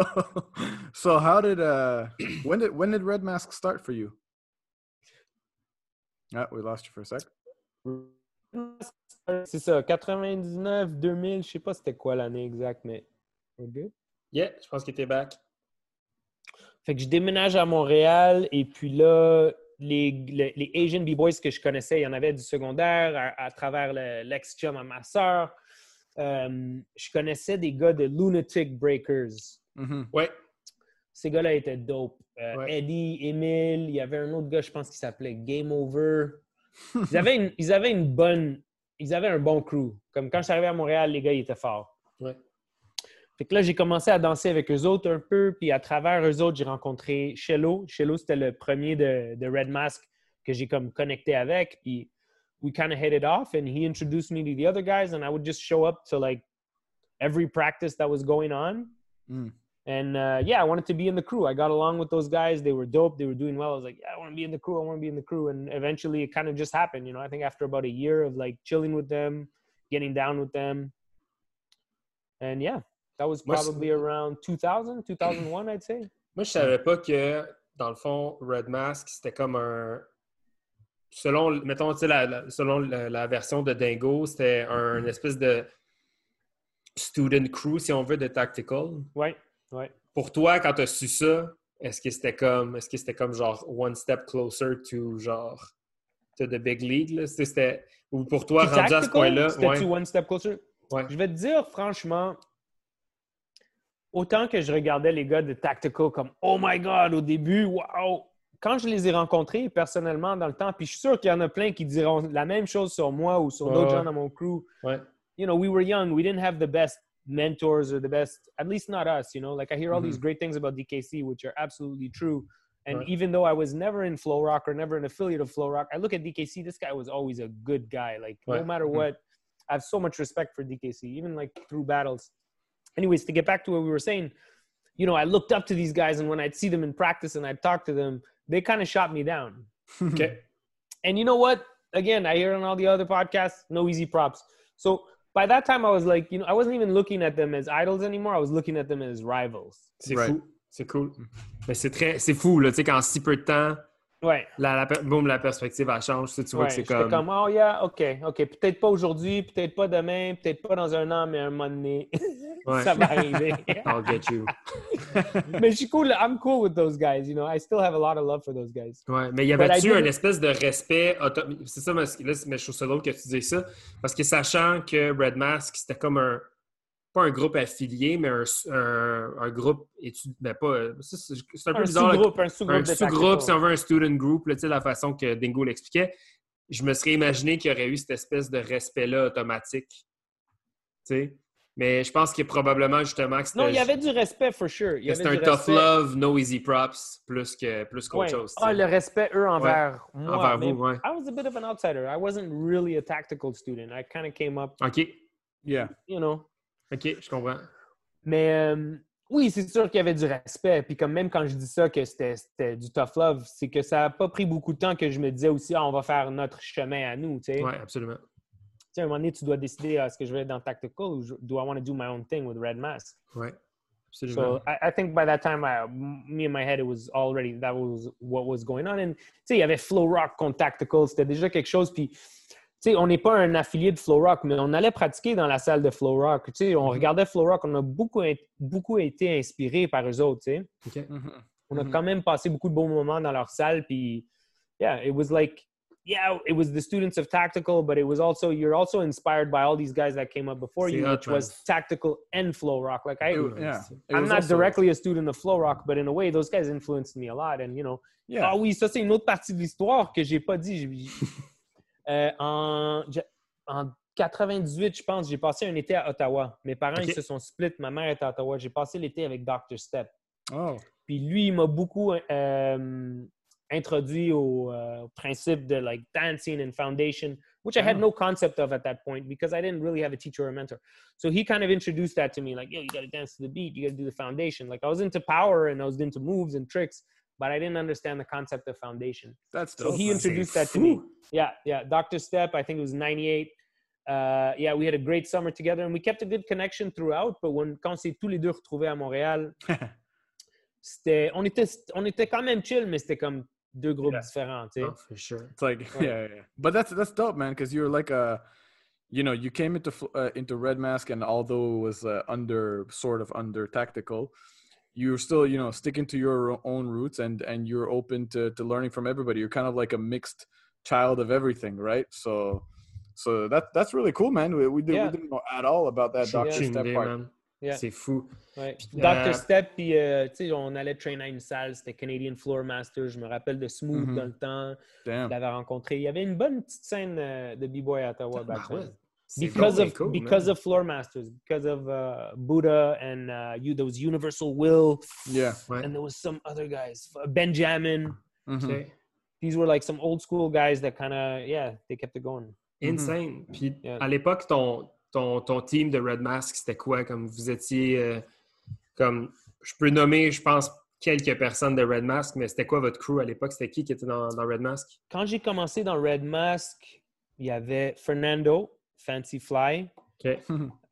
so how did uh when did when did Red Mask start for you? Ah, we lost you for a sec. C'est ça, 99, 2000, je sais pas c'était quoi l'année exacte, mais. Yeah, je pense qu'il était back. Fait que je déménage à Montréal et puis là, les, les, les Asian B-Boys que je connaissais, il y en avait du secondaire à, à travers le- l'ex-chum à ma sœur. Euh, je connaissais des gars de Lunatic Breakers. Mhm. Ouais. Ces gars-là étaient dope. Euh, Ouais. Eddie, Emile, il y avait un autre gars, je pense, qui s'appelait Game Over. (laughs) Ils avaient, une, ils avaient une bonne. Ils avaient un bon crew. Comme quand je suis arrivé à Montréal, les gars, ils étaient forts. Ouais. Fait que là, j'ai commencé à danser avec eux autres un peu, puis à travers eux autres, j'ai rencontré Shello. Shello, c'était le premier de, de Red Mask que j'ai comme connecté avec, puis we kind of hit it off, and he introduced me to the other guys, and I would just show up to like every practice that was going on. Mm. And uh, yeah, I wanted to be in the crew. I got along with those guys. They were dope. They were doing well. I was like, yeah, I want to be in the crew. I want to be in the crew. And eventually, it kind of just happened. You know, I think after about a year of like chilling with them, getting down with them, and yeah, that was Moi, probably around 2000, 2001, I'd say. Moi, je savais pas que, dans le fond, Red Mask, c'était comme un. Selon, mettons, la, la- selon la, la version de Dingo, c'était un une espèce de student crew, si on veut, de Tactical. Ouais, ouais. Pour toi, quand tu as su ça, est-ce que c'était comme, est-ce que c'était comme genre one step closer to genre to the big league? Là? C'était- C'était, ou pour toi, Puis rendu à ce point-là, c'était-tu ouais, one step closer? ouais. Je vais te dire, franchement, autant que je regardais les gars de Tactical comme Oh my God, au début, wow! Quand je les ai rencontrés personnellement dans le temps, puis je suis sûr qu'il y en a plein qui diront la même chose sur moi ou sur d'autres ouais. gens dans mon crew. ouais. You know, we were young, we didn't have the best mentors or the best, at least not us, you know. Like I hear all these great things about DKC, which are absolutely true. And Right. even though I was never in Flow Rock or never an affiliate of Flow Rock, I look at DKC, this guy was always a good guy. Like no Right. matter Mhm. what, I have so much respect for DKC, even like through battles. Anyways, to get back to what we were saying, you know, I looked up to these guys, and when I'd see them in practice and I'd talk to them, they kind of shot me down. (laughs) OK. And you know what? Again, I hear on all the other podcasts, no easy props. So by that time, I was like, you know, I wasn't even looking at them as idols anymore. I was looking at them as rivals. C'est Right. fou. C'est cool. Mais c'est très, c'est fou, là, tu sais, qu'en si peu de temps, Ouais. la, la, boum, la perspective, elle change. Tu, vois ouais. que c'est comme... comme, oh yeah, OK, OK. Peut-être pas aujourd'hui, peut-être pas demain, peut-être pas dans un an, mais un moment donné, (laughs) Ouais. ça va arriver. (laughs) I'll get you. (laughs) mais je suis cool. I'm cool with those guys, you know. I still have a lot of love for those guys. Ouais, mais il y avait-tu un espèce de respect C'est ça, mais là, mais je trouve ça drôle que tu dises ça. Parce que sachant que Red Mask, c'était comme un. Pas un groupe affilié, mais un, un, un groupe étudiant. Ben C'est un peu Un bizarre. là, sous-groupe, un sous-groupe si on veut, un student group, là, la façon que Dingo l'expliquait. Je me serais imaginé qu'il y aurait eu cette espèce de respect-là automatique. Mais je pense que probablement justement que. Non, il y avait du respect, for sure. C'était un tough respect. love, no easy props, plus que plus qu'autre Ouais. chose. Ah, le respect, eux, envers moi. Envers vous, ouais. I was a bit of an outsider. I wasn't really a tactical student. I kind of came up, OK. Yeah. you know. OK, je comprends. Mais euh, oui, c'est sûr qu'il y avait du respect. Puis comme même quand je dis ça, que c'était du tough love, c'est que ça n'a pas pris beaucoup de temps que je me disais aussi, ah, on va faire notre chemin à nous, tu sais. Ouais, absolument. Tu sais, à un moment donné, tu dois décider, est-ce que je vais être dans tactical ou do I want to do my own thing with Red Mask? Absolument. So I, I think by that time, I, me in my head, it was already that was what was going on. And tu sais, il y avait Flow Rock contre Tactical, c'était déjà quelque chose. Puis, tu sais, on n'est pas un affilié de Flow Rock, mais on allait pratiquer dans la salle de Flow Rock. Tu sais, on regardait Flow Rock, on a beaucoup, beaucoup été inspiré par eux autres. Tu sais, OK. Mhm. on a Mhm. quand même passé beaucoup de bons moments dans leur salle. Puis, yeah, it was like. Yeah, it was the students of tactical, but it was also you're also inspired by all these guys that came up before you, which was tactical and flow rock. Like I, It- yeah. I'm not also- directly a student of Flow Rock, but in a way, those guys influenced me a lot. And you know, Yeah. ah oui, ça c'est une autre partie de l'histoire que j'ai pas dit. (laughs) Euh, en, en 98, je pense, j'ai passé un été à Ottawa. Mes parents Ok. ils se sont split. Ma mère était à Ottawa. J'ai passé l'été avec Dr. Step. Oh. Puis lui, il m'a beaucoup euh, introduit au euh, principe de like dancing and foundation, which I had Ah. no concept of at that point because I didn't really have a teacher or a mentor. So he kind of introduced that to me, like, yo, you got to dance to the beat, you got to do the foundation. Like I was into power and I was into moves and tricks, but I didn't understand the concept of foundation. That's So he introduced C'est that to me. Yeah, yeah. Dr. Step, I think it was 98. Uh, yeah, we had a great summer together and we kept a good connection throughout. But when, quand on s'est tous les deux retrouvés à Montréal, (laughs) c'était, on, était, on était quand même chill, mais c'était comme deux groupes Yeah. différents, tu sais. Oh, for sure. It's like (laughs) yeah, yeah, yeah. But that's that's dope, man. Because you're like a, you know, you came into uh, into Red Mask, and although it was uh, under sort of under tactical, you're still you know sticking to your own roots, and and you're open to to learning from everybody. You're kind of like a mixed child of everything, right? So. So that that's really cool, man. We, we, did, Yeah. we didn't know at all about that Dr. aucune Step part. man. Yeah. C'est fou. Ouais. Puis, Dr. euh, Step, puis euh, tu sais, on allait traîner à une salle, c'était Canadian Floor Master. Je me rappelle de Smooth Mhm. dans le temps. Je l'avais rencontré. Il y avait une bonne petite scène euh, de B-Boy à Ottawa back then. Tabarouette. C'est Because of cool, man. because of Floor Masters, because of uh, Buddha and uh, you, there was Universal Will, Yeah. Ouais. and there was some other guys, Benjamin. Mhm. OK. These were like some old school guys that kind of yeah, they kept it going. Insane. Puis Yeah. à l'époque, ton, ton, ton team de Red Mask, c'était quoi? Comme vous étiez euh, comme je peux nommer, je pense, quelques personnes de Red Mask, mais c'était quoi votre crew à l'époque? C'était qui qui était dans, dans Red Mask? Quand j'ai commencé dans Red Mask, il y avait Fernando, Fancy Fly. (laughs)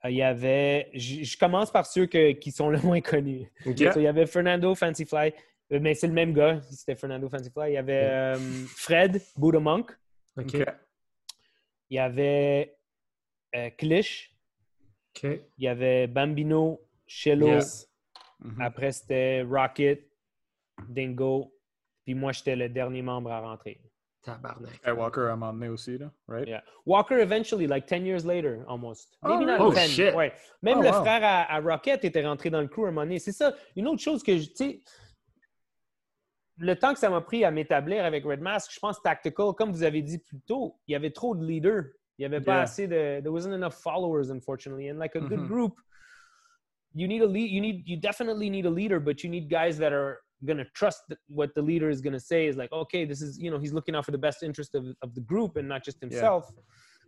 Euh, Il y avait. Je commence par ceux que- qui sont le moins connus. So, il y avait Fernando Fancy Fly, euh, mais c'est le même gars, c'était Fernando Fancy Fly. Il y avait euh, Fred, Buddha Monk. OK. Okay. Il y avait euh, Klish. OK. Il y avait Bambino, Shello. Yes. Mhm. Après, c'était Rocket, Dingo. Puis moi, j'étais le dernier membre à rentrer. Tabarnak. Skywalker, I'm on aussi, là, right? Yeah. Walker, eventually, like 10 years later, almost. Oh, Maybe not? Oh, 10. shit. Ouais. Même Oh, le wow. frère à, à Rocket était rentré dans le crew à un moment donné. C'est ça. Une autre chose que je. Tu sais, le temps que ça m'a pris à m'établir avec Red Mask, je pense Tactical, comme vous avez dit plus tôt, il y avait trop de leaders. Il n'y avait pas Yeah. assez de. There wasn't enough followers, unfortunately. And like a good Mhm. group, you need a lead. You need. You definitely need a leader, but you need guys that are going to trust what the leader is going to say. Is like, okay, this is you know he's looking out for the best interest of, of the group and not just himself.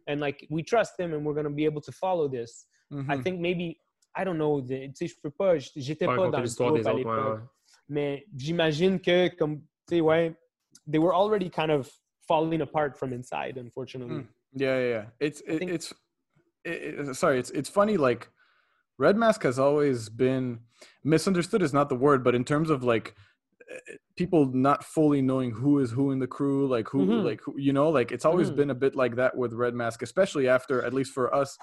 And like we trust him, and we're going to be able to follow this. I Mhm. think maybe I don't know. the- Tu sais, je peux pas. J'étais Pas pas dans le groupe à autres. ouais, ouais. Mais j'imagine que comme tu sais ouais, they were already kind of falling apart from inside, unfortunately. Mm. Yeah, yeah, yeah. It's it, think- it's it, it- sorry. It's it's funny. Like Red Mask has always been misunderstood. Is not the word, but in terms of like people not fully knowing who is who in the crew, like who, Mhm. like who, you know, like it's always Mhm. been a bit like that with Red Mask, especially after at least for us.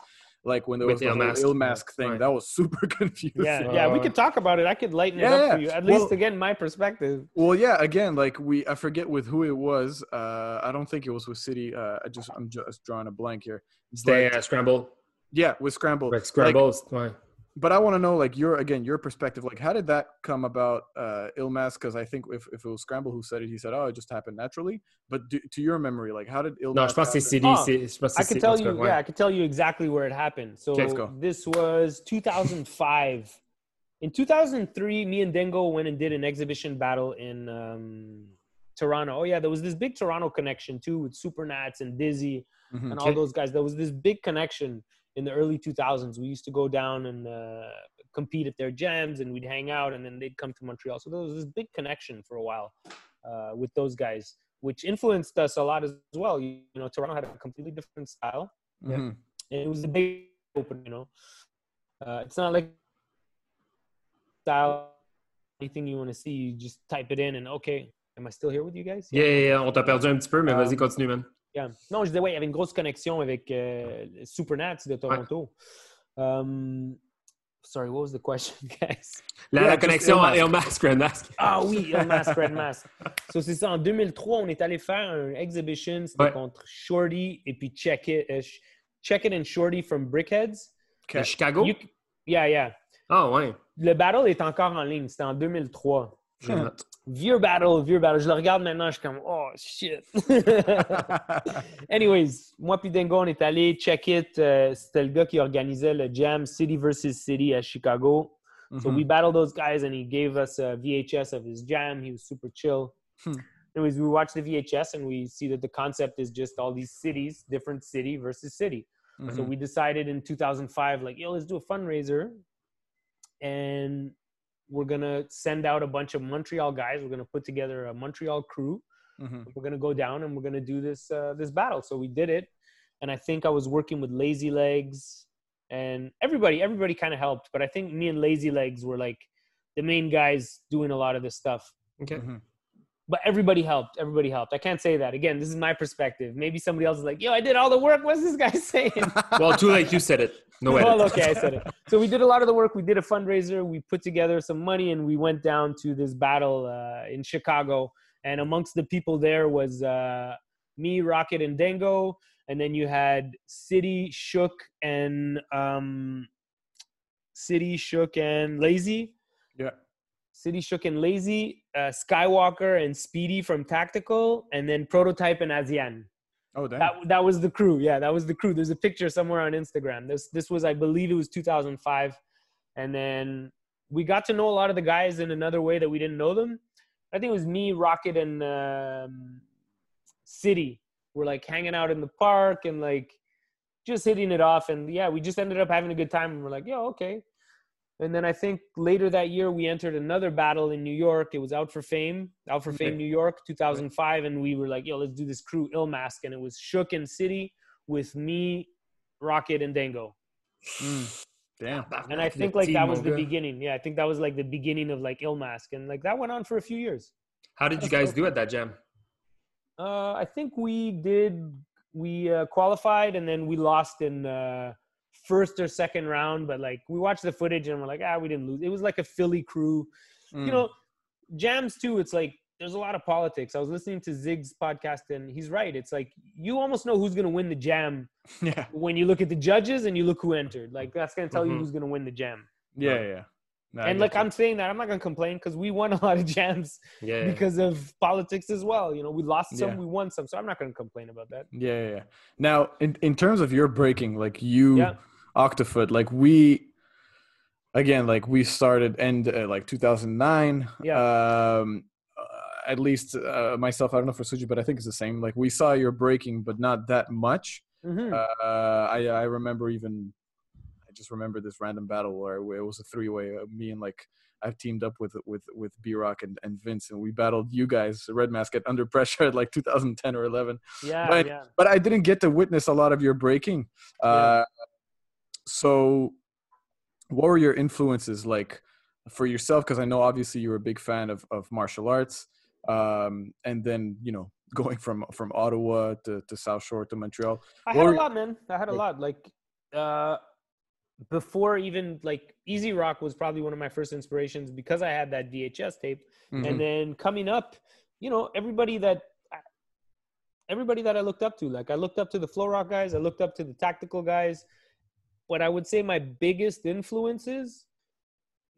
Like when there With was the Ill Mask, Ill Mask thing, right. that was super (laughs) confusing. Yeah, yeah, we Uh, could talk about it. I could lighten it up yeah. for you. At Well- least again, my perspective. Well, yeah. Again, like we, I forget with who it was. Uh, I don't think it was with City. Uh, I just, I'm just drawing a blank here. C'était But- euh, Scramble. yeah, with Scramble. Like, Scramble, c'est- ouais. But I want to know, like your again, your perspective. Like, how did that come about, uh, Ilmask? Because I think if, if it was Scramble who said it, he said, "Oh, it just happened naturally." But do, to your memory, like, how did Ilmask? Non, je pense que c'est? CD. Oh, c'est- je pense I c'est- could tell en tout cas, you, yeah, I could tell you exactly where it happened. So let's go. this was 2005. In 2003, me and Dingo went and did an exhibition battle in um, Toronto. Oh yeah, there was this big Toronto connection too with Supernats and Dizzy Mhm. and all those guys. There was this big connection in the early 2000s. We used to go down and uh, compete at their jams, and we'd hang out, and then they'd come to Montreal. So there was this big connection for a while uh, with those guys, which influenced us a lot as well. You, you know, Toronto had a completely different style, Mhm. and it was a big open. You know, uh, it's not like style. Anything you want to see, you just type it in, and okay. Am I still here with you guys? Yeah, yeah, yeah, on t'a perdu un petit peu, mais Um, vas-y, continue, man. Yeah. Non, je disais, ouais, il y avait une grosse connexion avec euh, Supernats de Toronto. Um, sorry, what was the question, (laughs) guys? La, connexion Ilmask. Air Mask, Grand Mask. Ah oui, El Mask, Red Mask. So, c'est ça, en 2003, on est allé faire un exhibition, c'était Ouais. contre Shorty et puis Check It, euh, Check It and Shorty from Brickheads. De Chicago? You- yeah, yeah. Ah, ouais. Le battle est encore en ligne, c'était en 2003. Je note. Vieux battle, vieux battle. Je le regarde maintenant, je suis comme, oh shit. (laughs) Anyways, moi puis Dingo, on est allé check it. euh, C'était le gars qui organisait le jam City versus City à Chicago. So Mhm. we battled those guys and he gave us a VHS of his jam. He was super chill. Hmm. Anyways, we watch the VHS and we see that the concept is just all these cities, different city versus city. So Mhm. we decided in 2005, like, yo, let's do a fundraiser. And we're going to send out a bunch of Montreal guys. We're going to put together a Montreal crew. Mhm. We're going to go down and we're going to do this, uh, this battle. So we did it. And I think I was working with Lazylegz and everybody, everybody kind of helped. But I think me and Lazylegz were like the main guys doing a lot of this stuff OK. Mhm. But everybody helped. Everybody helped. I can't say that. Again, this is my perspective. Maybe somebody else is like, yo, I did all the work. What's this guy (laughs) saying? (laughs) Well, too late, you said it. No edit. well, okay, I said it. So we did a lot of the work. We did a fundraiser. We put together some money and we went down to this battle uh, in Chicago. And amongst the people there was uh, me, Rocket, and Dingo. And then you had City, Shook, and um, City, Shook, and Lazy. City Shook and Lazy, uh, Skywalker and Speedy from Tactical, and then Prototype and Azian. Oh, damn. That that was the crew. Yeah, that was the crew. There's a picture somewhere on Instagram. This this was, I believe, it was 2005, and then we got to know a lot of the guys in another way that we didn't know them. I think it was me, Rocket, and um, City. We're like hanging out in the park and like just hitting it off, and yeah, we just ended up having a good time. And we're like, yo, okay. And then I think later that year we entered another battle in New York. It was Out for Fame, Out for Fame Okay. New York, 2005, and we were like, "Yo, let's do this crew Ill Mask," and it was Shook and City with me, Rocket, and Dingo. Mm. Damn. And I think like that was the beginning. Yeah, I think that was like the beginning of like Ill Mask, and like that went on for a few years. How did you guys do at that jam? Uh, I think we did. We uh, qualified, and then we lost in uh, first or second round. But like we watched the footage, and we're like, ah, we didn't lose. It was like a Philly crew. Mm. you know, jams too. It's like there's a lot of politics. I was listening to Zig's podcast, and he's right. It's like you almost know who's going to win the jam (laughs) yeah. when you look at the judges and you look who entered. Like that's going to tell you Mhm. who's going to win the jam. Yeah. Yeah. No, and like you. I'm saying that, I'm not to complain because we won a lot of jams Yeah. because of politics as well. You know, we lost some, Yeah. we won some, so I'm not going to complain about that. Yeah, yeah, yeah. Now, in, in terms of your breaking, like you, Yeah. Octofoot, like we, again, like we started end uh, like 2009. Yeah. Um, uh, at least uh, myself, I don't know for Suji, but I think it's the same. Like we saw your breaking, but not that much. Mhm. Uh, I I remember even, just remember this random battle where it was a three way. Uh, me and like I've teamed up with with with B Rock and, and Vince, and we battled you guys, Red Mask, at Under Pressure (laughs) at like 2010 or 11 yeah, but- yeah. but I didn't get to witness a lot of your breaking. Uh, So, what were your influences like for yourself? Because I know obviously you're a big fan of, of martial arts, um, and then you know (laughs) going from from Ottawa to, to South Shore to Montreal. I had a lot, man. I had a lot. Like uh before even like Easy Rock was probably one of my first inspirations because I had that VHS tape. Mhm. And then coming up, you know, everybody that everybody that I looked up to, like I looked up to the Flow Rock guys, I looked up to the tactical guys. but I would say my biggest influences,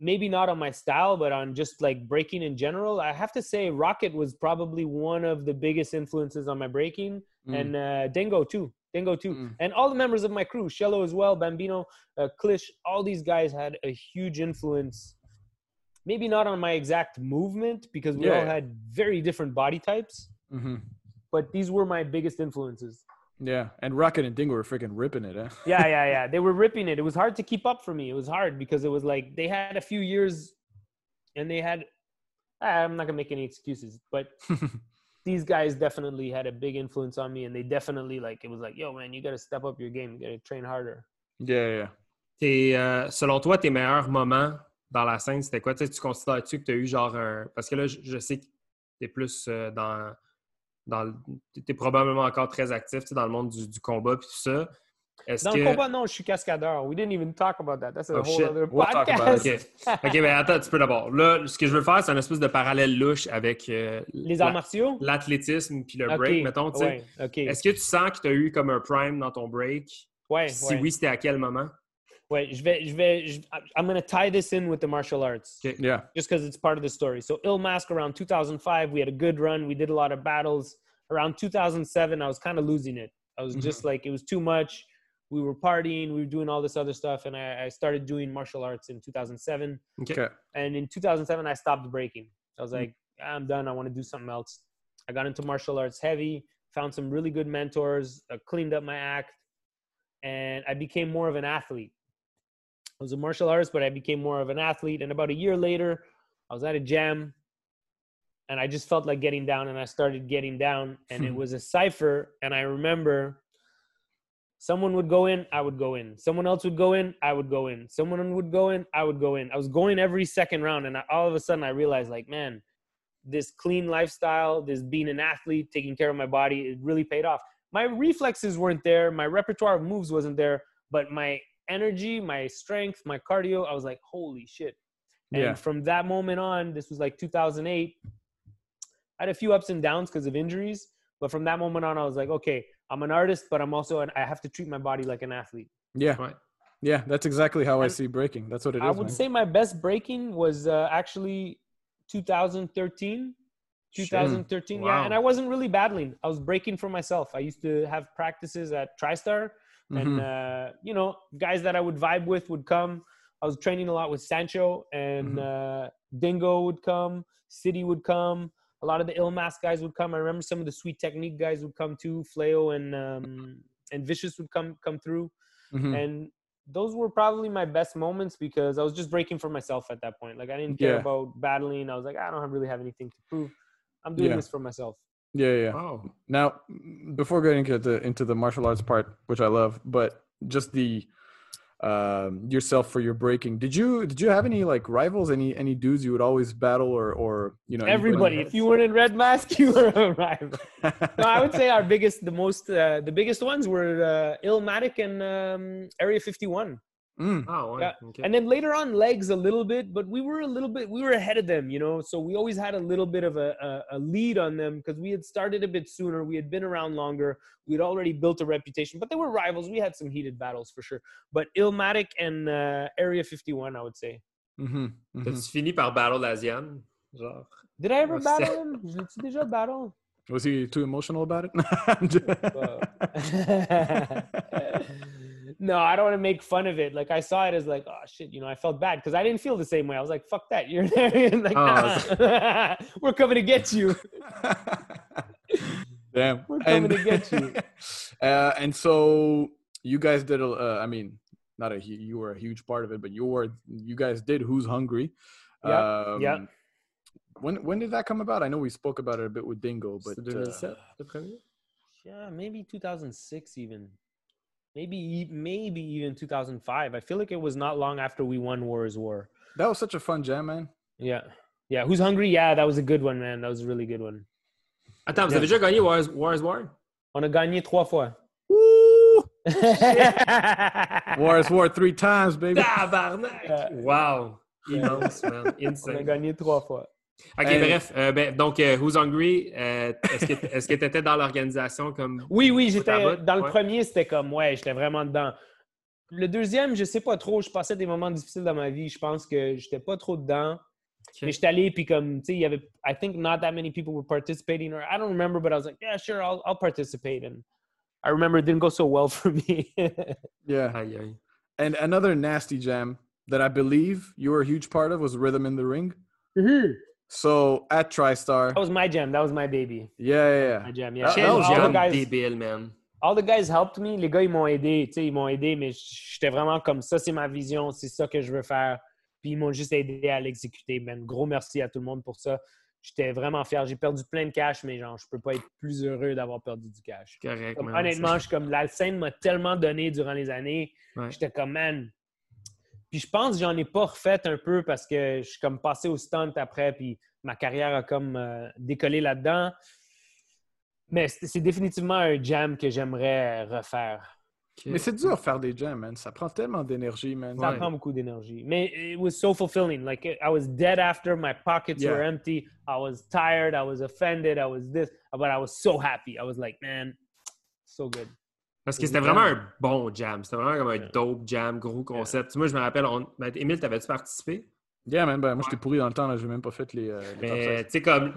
maybe not on my style, but on just like breaking in general. I have to say, Rocket was probably one of the biggest influences on my breaking, Mm. and uh, Dingo too. Dingo too, Mm. and all the members of my crew, Shello as well, Bambino, uh, Klish, all these guys had a huge influence. Maybe not on my exact movement because we Yeah, all had very different body types, hmm but these were my biggest influences. Yeah, and Rocket and Dingo were freaking ripping it, eh? yeah, yeah, (laughs) yeah. They were ripping it. It was hard to keep up for me. It was hard because it was like they had a few years and they had I'm not gonna make any excuses, but (laughs) these guys definitely had a big influence on me and they definitely like it was like, yo man, you gotta step up your game, you gotta train harder. yeah, yeah. Tes, euh, selon toi, tes meilleurs moments dans la scène, c'était quoi? Tu, considères-tu que tu as eu genre un. Parce que là, je, sais que tu es plus euh, dans. dans tu es probablement encore très actif dans le monde du, du combat et tout ça. Dans que. le combat, non, je suis cascadeur. We didn't even talk about that. That's a Oh, whole shit. other We'll podcast. OK. OK, mais attends un petit peu d'abord. Là, ce que je veux faire, c'est un espèce de parallèle louche avec euh, Les la- arts martiaux? l'athlétisme puis le break, mettons. Ouais, ok. Est-ce que tu sens que tu as eu comme un prime dans ton break? Ouais, Si ouais. oui, c'était à quel moment? Ouais, je vais, je vais, je- I'm gonna tie this in with the martial arts. Yeah. just because it's part of the story. So Ill Mask around 2005, we had a good run. We did a lot of battles. Around 2007, I was kind of losing it. I was just like it was too much. We were partying, we were doing all this other stuff, and I, I started doing martial arts in 2007. Okay. And in 2007, I stopped breaking. I was hmm. like, I'm done. I want to do something else. I got into martial arts heavy. Found some really good mentors. I cleaned up my act, and I became more of an athlete. I was a martial artist, but I became more of an athlete. And about a year later, I was at a gym and I just felt like getting down and I started getting down and it hmm. was a cipher. And I remember someone would go in, I would go in. Someone else would go in, I would go in. Someone would go in, I would go in. I was going every second round. And I, all of a sudden I realized like, man, this clean lifestyle, this being an athlete, taking care of my body, it really paid off. My reflexes weren't there. My repertoire of moves wasn't there, but my energy, my strength, my cardio, I was like, holy shit. And Yeah. from that moment on, this was like 2008. I had a few ups and downs because of injuries, but from that moment on, I was like, okay, I'm an artist, but I'm also an, I have to treat my body like an athlete. Yeah. Ouais. Yeah. That's exactly how I see breaking. That's what it is. I would man. say my best breaking was uh, actually 2013. 2013, Wow. yeah. And I wasn't really battling. I was breaking for myself. I used to have practices at TriStar, and Mhm. uh, you know, guys that I would vibe with would come. I was training a lot with Sancho, and uh, Dingo would come. City would come. A lot of the ill mask guys would come. I remember some of the sweet technique guys would come too. Fleo and um, and Vicious would come come through Mhm. and those were probably my best moments because I was just breaking for myself at that point. Like I didn't care Yeah. about battling. I was like, I don't really have anything to prove. I'm doing Yeah. this for myself. Yeah. Yeah. Wow. Now, before getting into the into the martial arts part, which I love, but just the um yourself for your breaking. Did you did you have any like rivals? Any any dudes you would always battle or or you know Everybody, if you weren't in red mask, (laughs) you were a rival. No, I would say our (laughs) biggest, the most, uh, the biggest ones were uh, Illmatic and um, Area 51. Mm, ouais. Yeah. OK. And then later on, legs a little bit, but we were a little bit, we were ahead of them, you know. So we always had a little bit of a, a, a lead on them because we had started a bit sooner. We had been around longer. We'd already built a reputation, but they were rivals. We had some heated battles for sure. But Illmatic and uh, Area 51, I would say. mhm, mhm. T'as-tu fini par Battle Asian? Genre. Did I ever Oh, battle him? Je l'ai-tu déjà battle? Was he too emotional about it? (laughs) (laughs) (laughs) no, I don't want to make fun of it. Like I saw it as like, oh shit, you know, I felt bad because I didn't feel the same way. I was like, fuck that, you're (laughs) there. like, Oh, nah. (laughs) we're coming to get you. (laughs) Damn. We're coming to get you. uh, and so you guys did. a- Uh, I mean, not a you were a huge part of it, but you were. You guys did. Who's hungry? Yeah, yeah. Um, When when did that come about? I know we spoke about it a bit with Dingo, but uh, 2007, le premier? Yeah, maybe 2006 even. Maybe maybe even 2005. I feel like it was not long after we won War is War. that was such a fun jam, man. Yeah. Yeah, who's hungry? Yeah, that was a good one, man. That was a really good one. Attends, vous avez déjà gagné War is War? Is War? On a gagné trois fois. Woo! (laughs) War is war three times, baby. Tabarnak! Yeah. Wow! Immense, man. a Insane. gagné trois fois. OK, Hey. bref. euh, ben, donc, euh, Who's Hungry, euh, est-ce que (laughs) tu étais dans l'organisation comme... Oui, oui, j'étais dans le ouais. premier, c'était comme ouais, j'étais vraiment dedans. Le deuxième, je sais pas trop. Je passais des moments difficiles dans ma vie. Je pense que j'étais pas trop dedans. Mais j'étais allé, puis comme, tu sais, il y avait, I think not that many people were participating, or I don't remember, but I was like, yeah, sure, I'll, I'll participate. And I remember it didn't go so well for me. (laughs) Yeah. Aïe, aïe. And another nasty jam that I believe you were a huge part of was Rhythm in the Ring. So at TriStar, That was my jam. That was my baby. yeah, yeah, My yeah. jam, yeah. That- that was jam guys, débile, man. all the guys helped me. Les gars, ils m'ont aidé. Tu sais, ils m'ont aidé, mais j'étais vraiment comme ça, c'est ma vision, c'est ça que je veux faire. Puis ils m'ont juste aidé à l'exécuter, man. Gros merci à tout le monde pour ça. J'étais vraiment fier. J'ai perdu plein de cash, mais genre, je peux pas être plus heureux d'avoir perdu du cash. Correct, Comme, man. honnêtement, je suis comme la scène m'a tellement donné durant les années. Ouais. J'étais comme man. Puis je pense que j'en ai pas refait un peu parce que je suis comme passé au stunt après, puis ma carrière a comme euh, décollé là-dedans. Mais c'est définitivement un jam que j'aimerais refaire. Mais c'est dur de faire des jams, man. Ça prend tellement d'énergie, man. Ça Ouais. prend beaucoup d'énergie. Mais it was so fulfilling. Like I was dead after, my pockets Yeah. were empty. I was tired, I was offended, I was this, but I was so happy. I was like, man, so good. Parce que c'était vraiment un bon jam. C'était vraiment comme un Yeah. dope jam, gros concept. Moi, je me rappelle, on... ben, Émile, t'avais-tu participé? Yeah, man. Ben, moi, j'étais pourri dans le temps, là. J'ai même pas fait les. euh, les top Mais 16. tu sais, comme.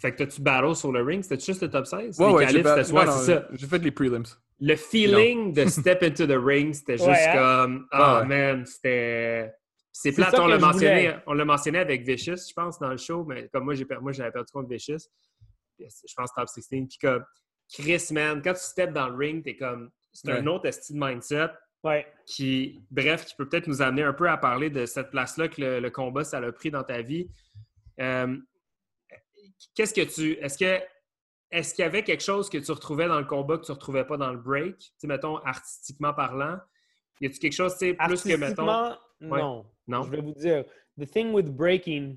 Fait que t'as-tu battle sur le ring? C'était juste le top 16? Ouais, Les ouais, c'était non, c'est ça. J'ai fait les prelims. Le feeling de step into the ring, c'était juste Ouais, hein? comme. Ah Ah, ouais. man, c'était. C'est plate, on l'a je mentionné, voulais. on l'a mentionné avec Vicious, je pense, dans le show, mais comme moi, j'ai moi j'avais perdu contre Vicious. Je pense top 16. Puis comme Chris, man, quand tu steps dans le ring, t'es comme. C'est un autre style de mindset Ouais. qui, bref, qui peut peut-être nous amener un peu à parler de cette place-là que le, le combat, ça l'a pris dans ta vie. Euh, Qu'est-ce que tu. Est-ce que. Est-ce qu'il y avait quelque chose que tu retrouvais dans le combat que tu ne retrouvais pas dans le break? Tu sais, mettons, artistiquement parlant. Y a-tu quelque chose, tu sais, plus que, mettons? Ouais. non. Non? Je vais vous dire, the thing with breaking,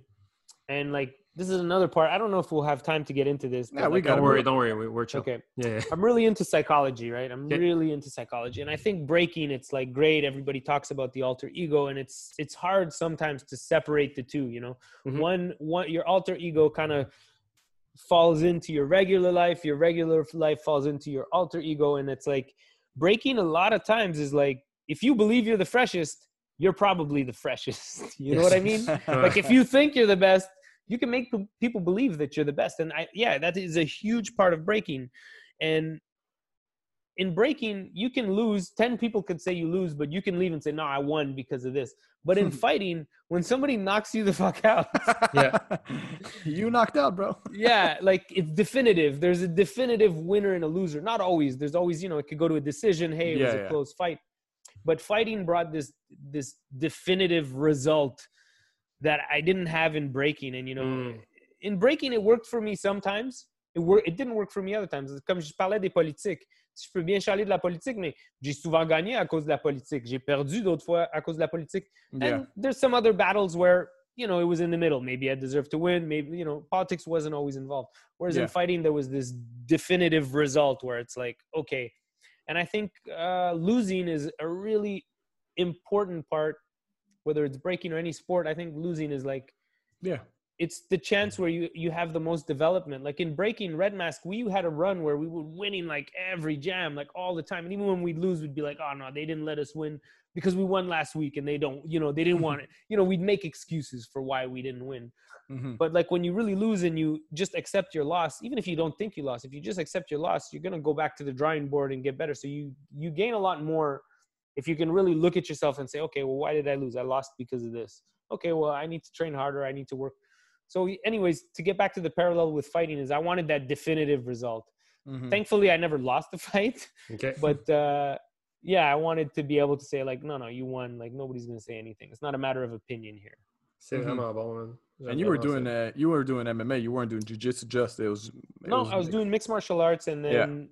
and like, this is another part. I don't know if we'll have time to get into this. Yeah, we like, got Don't worry, don't worry. we- We're chill. Okay. Yeah. I'm really into psychology, right? I'm Okay. really into psychology, and I think breaking it's like great. Everybody talks about the alter ego, and it's it's hard sometimes to separate the two. You know, Mhm. one one your alter ego kind of falls into your regular life. Your regular life falls into your alter ego, and it's like breaking. A lot of times is like if you believe you're the freshest, you're probably the (laughs) freshest. You know what I mean? (laughs) like if you think you're the best you can make people believe that you're the best and i yeah that is a huge part of breaking and in breaking you can lose 10 people could say you lose but you can leave and say no i won because of this but in (laughs) fighting when somebody knocks you the fuck out Yeah. (laughs) you knocked out, bro. (laughs) yeah like it's definitive there's a definitive winner and a loser not always there's always you know it could go to a decision hey it was a yeah. close fight but fighting brought this this definitive result that i didn't have in breaking and you know Mm. in breaking it worked for me sometimes it, wor- it didn't work for me other times comme je parlais des politiques je peux bien chialer de la politique mais j'ai souvent gagné à cause de la politique j'ai perdu d'autres fois à cause de la politique Yeah. and there's some other battles where, you know, it was in the middle. Maybe I deserved to win. Maybe, you know, politics wasn't always involved. Whereas Yeah. in fighting, there was this definitive result where it's like, okay. And I think uh, losing is a really important part, whether it's breaking or any sport. I think losing is like, Yeah. it's the chance where you you have the most development. Like in breaking Red Mask, we had a run where we were winning like every jam, like all the time. And even when we'd lose, we'd be like, "Oh no, they didn't let us win because we won last week, and they don't, you know, they didn't want it." (laughs) You know, we'd make excuses for why we didn't win. Mhm. But like when you really lose and you just accept your loss, even if you don't think you lost, if you just accept your loss, you're gonna go back to the drawing board and get better. So you you gain a lot more if you can really look at yourself and say, okay, well, why did I lose? I lost because of this. Okay, well, I need to train harder. I need to work. So, anyways, to get back to the parallel with fighting is I wanted that definitive result. Mhm. Thankfully, I never lost the (laughs) fight, OK. but uh, yeah, I wanted to be able to say like, no, no, you won. Like nobody's gonna say anything. It's not a matter of opinion here. C'est Mhm. vraiment bon, man. J'aime And you were doing ça. uh, you were doing MMA. You weren't doing jujitsu. Just it was. it No, I was doing mixed martial arts, and Yeah. then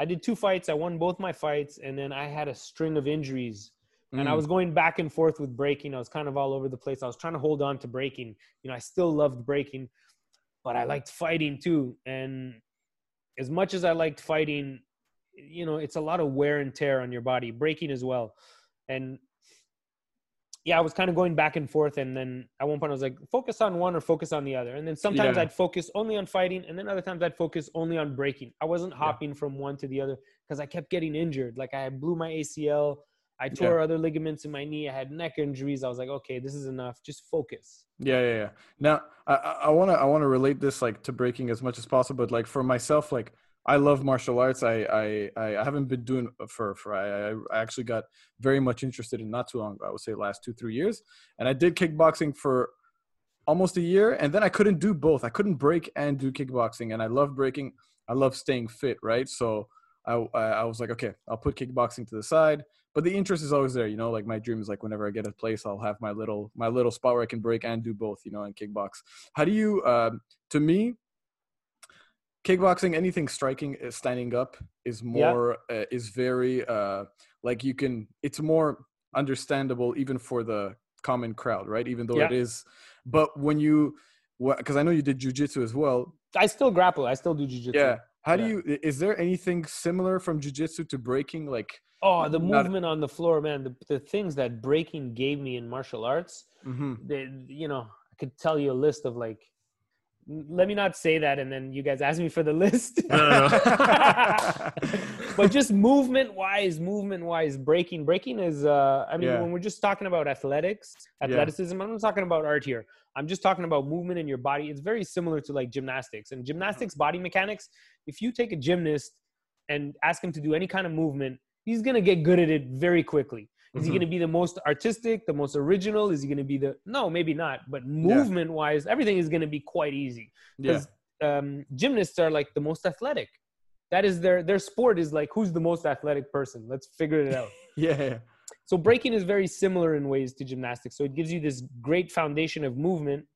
I did two fights. I won both my fights, and then I had a string of injuries. and I Mm. was going back and forth with breaking. I was kind of all over the place. I was trying to hold on to breaking. You know, I still loved breaking, but I liked fighting too. And as much as I liked fighting, you know, it's a lot of wear and tear on your body, breaking as well. And yeah, I was kind of going back and forth. And then at one point, I was like, focus on one or focus on the other. And then sometimes Yeah. I'd focus only on fighting, and then other times I'd focus only on breaking. I wasn't hopping from one to the other because I kept getting injured. Like I blew my ACL. I tore other ligaments in my knee. I had neck injuries. I was like, okay, this is enough. Just focus. Yeah, yeah, yeah. Now, I, I wanna, I wanna relate this like to breaking as much as possible. But like for myself, like I love martial arts. I, I, I haven't been doing for, for I, I actually got very much interested in not too long. I would say last two, three years, and I did kickboxing for almost a year, and then I couldn't do both. I couldn't break and do kickboxing, and I love breaking. I love staying fit, right? So I, I was like, okay, I'll put kickboxing to the side, but the interest is always there. You know, like my dream is like whenever I get a place, I'll have my little my little spot where I can break and do both. You know, and kickbox. How do you? Um, to me, kickboxing, anything striking, uh, standing up is more yeah. uh, is very uh, like you can. It's more understandable even for the common crowd, right? Even though yeah. it is, but when you, because I know you did jujitsu as well. I still grapple. I still do jujitsu. Yeah. How do you? Is there anything similar from jujitsu to breaking? Like oh, the movement on the floor, man. The, the things that breaking gave me in martial arts. Mm-hmm. They, you know, I could tell you a list of like. Let me not say that, and then you guys ask me for the (laughs) list. (laughs) but just movement wise, movement wise, breaking. Breaking is. uh I mean, yeah. when we're just talking about athletics, athleticism, yeah. I'm not talking about art here. I'm just talking about movement in your body. It's very similar to like gymnastics and gymnastics body mechanics. If you take a gymnast and ask him to do any kind of movement, he's going to get good at it very quickly. Is mm-hmm. he going to be the most artistic, the most original? Is he going to be the no, maybe not, but movement wise, everything is going to be quite easy. Because yeah. um, gymnasts are like the most athletic. That is their their sport is like who's the most athletic person. Let's figure it out. (laughs) yeah. So breaking is very similar in ways to gymnastics. So it gives you this great foundation of movement.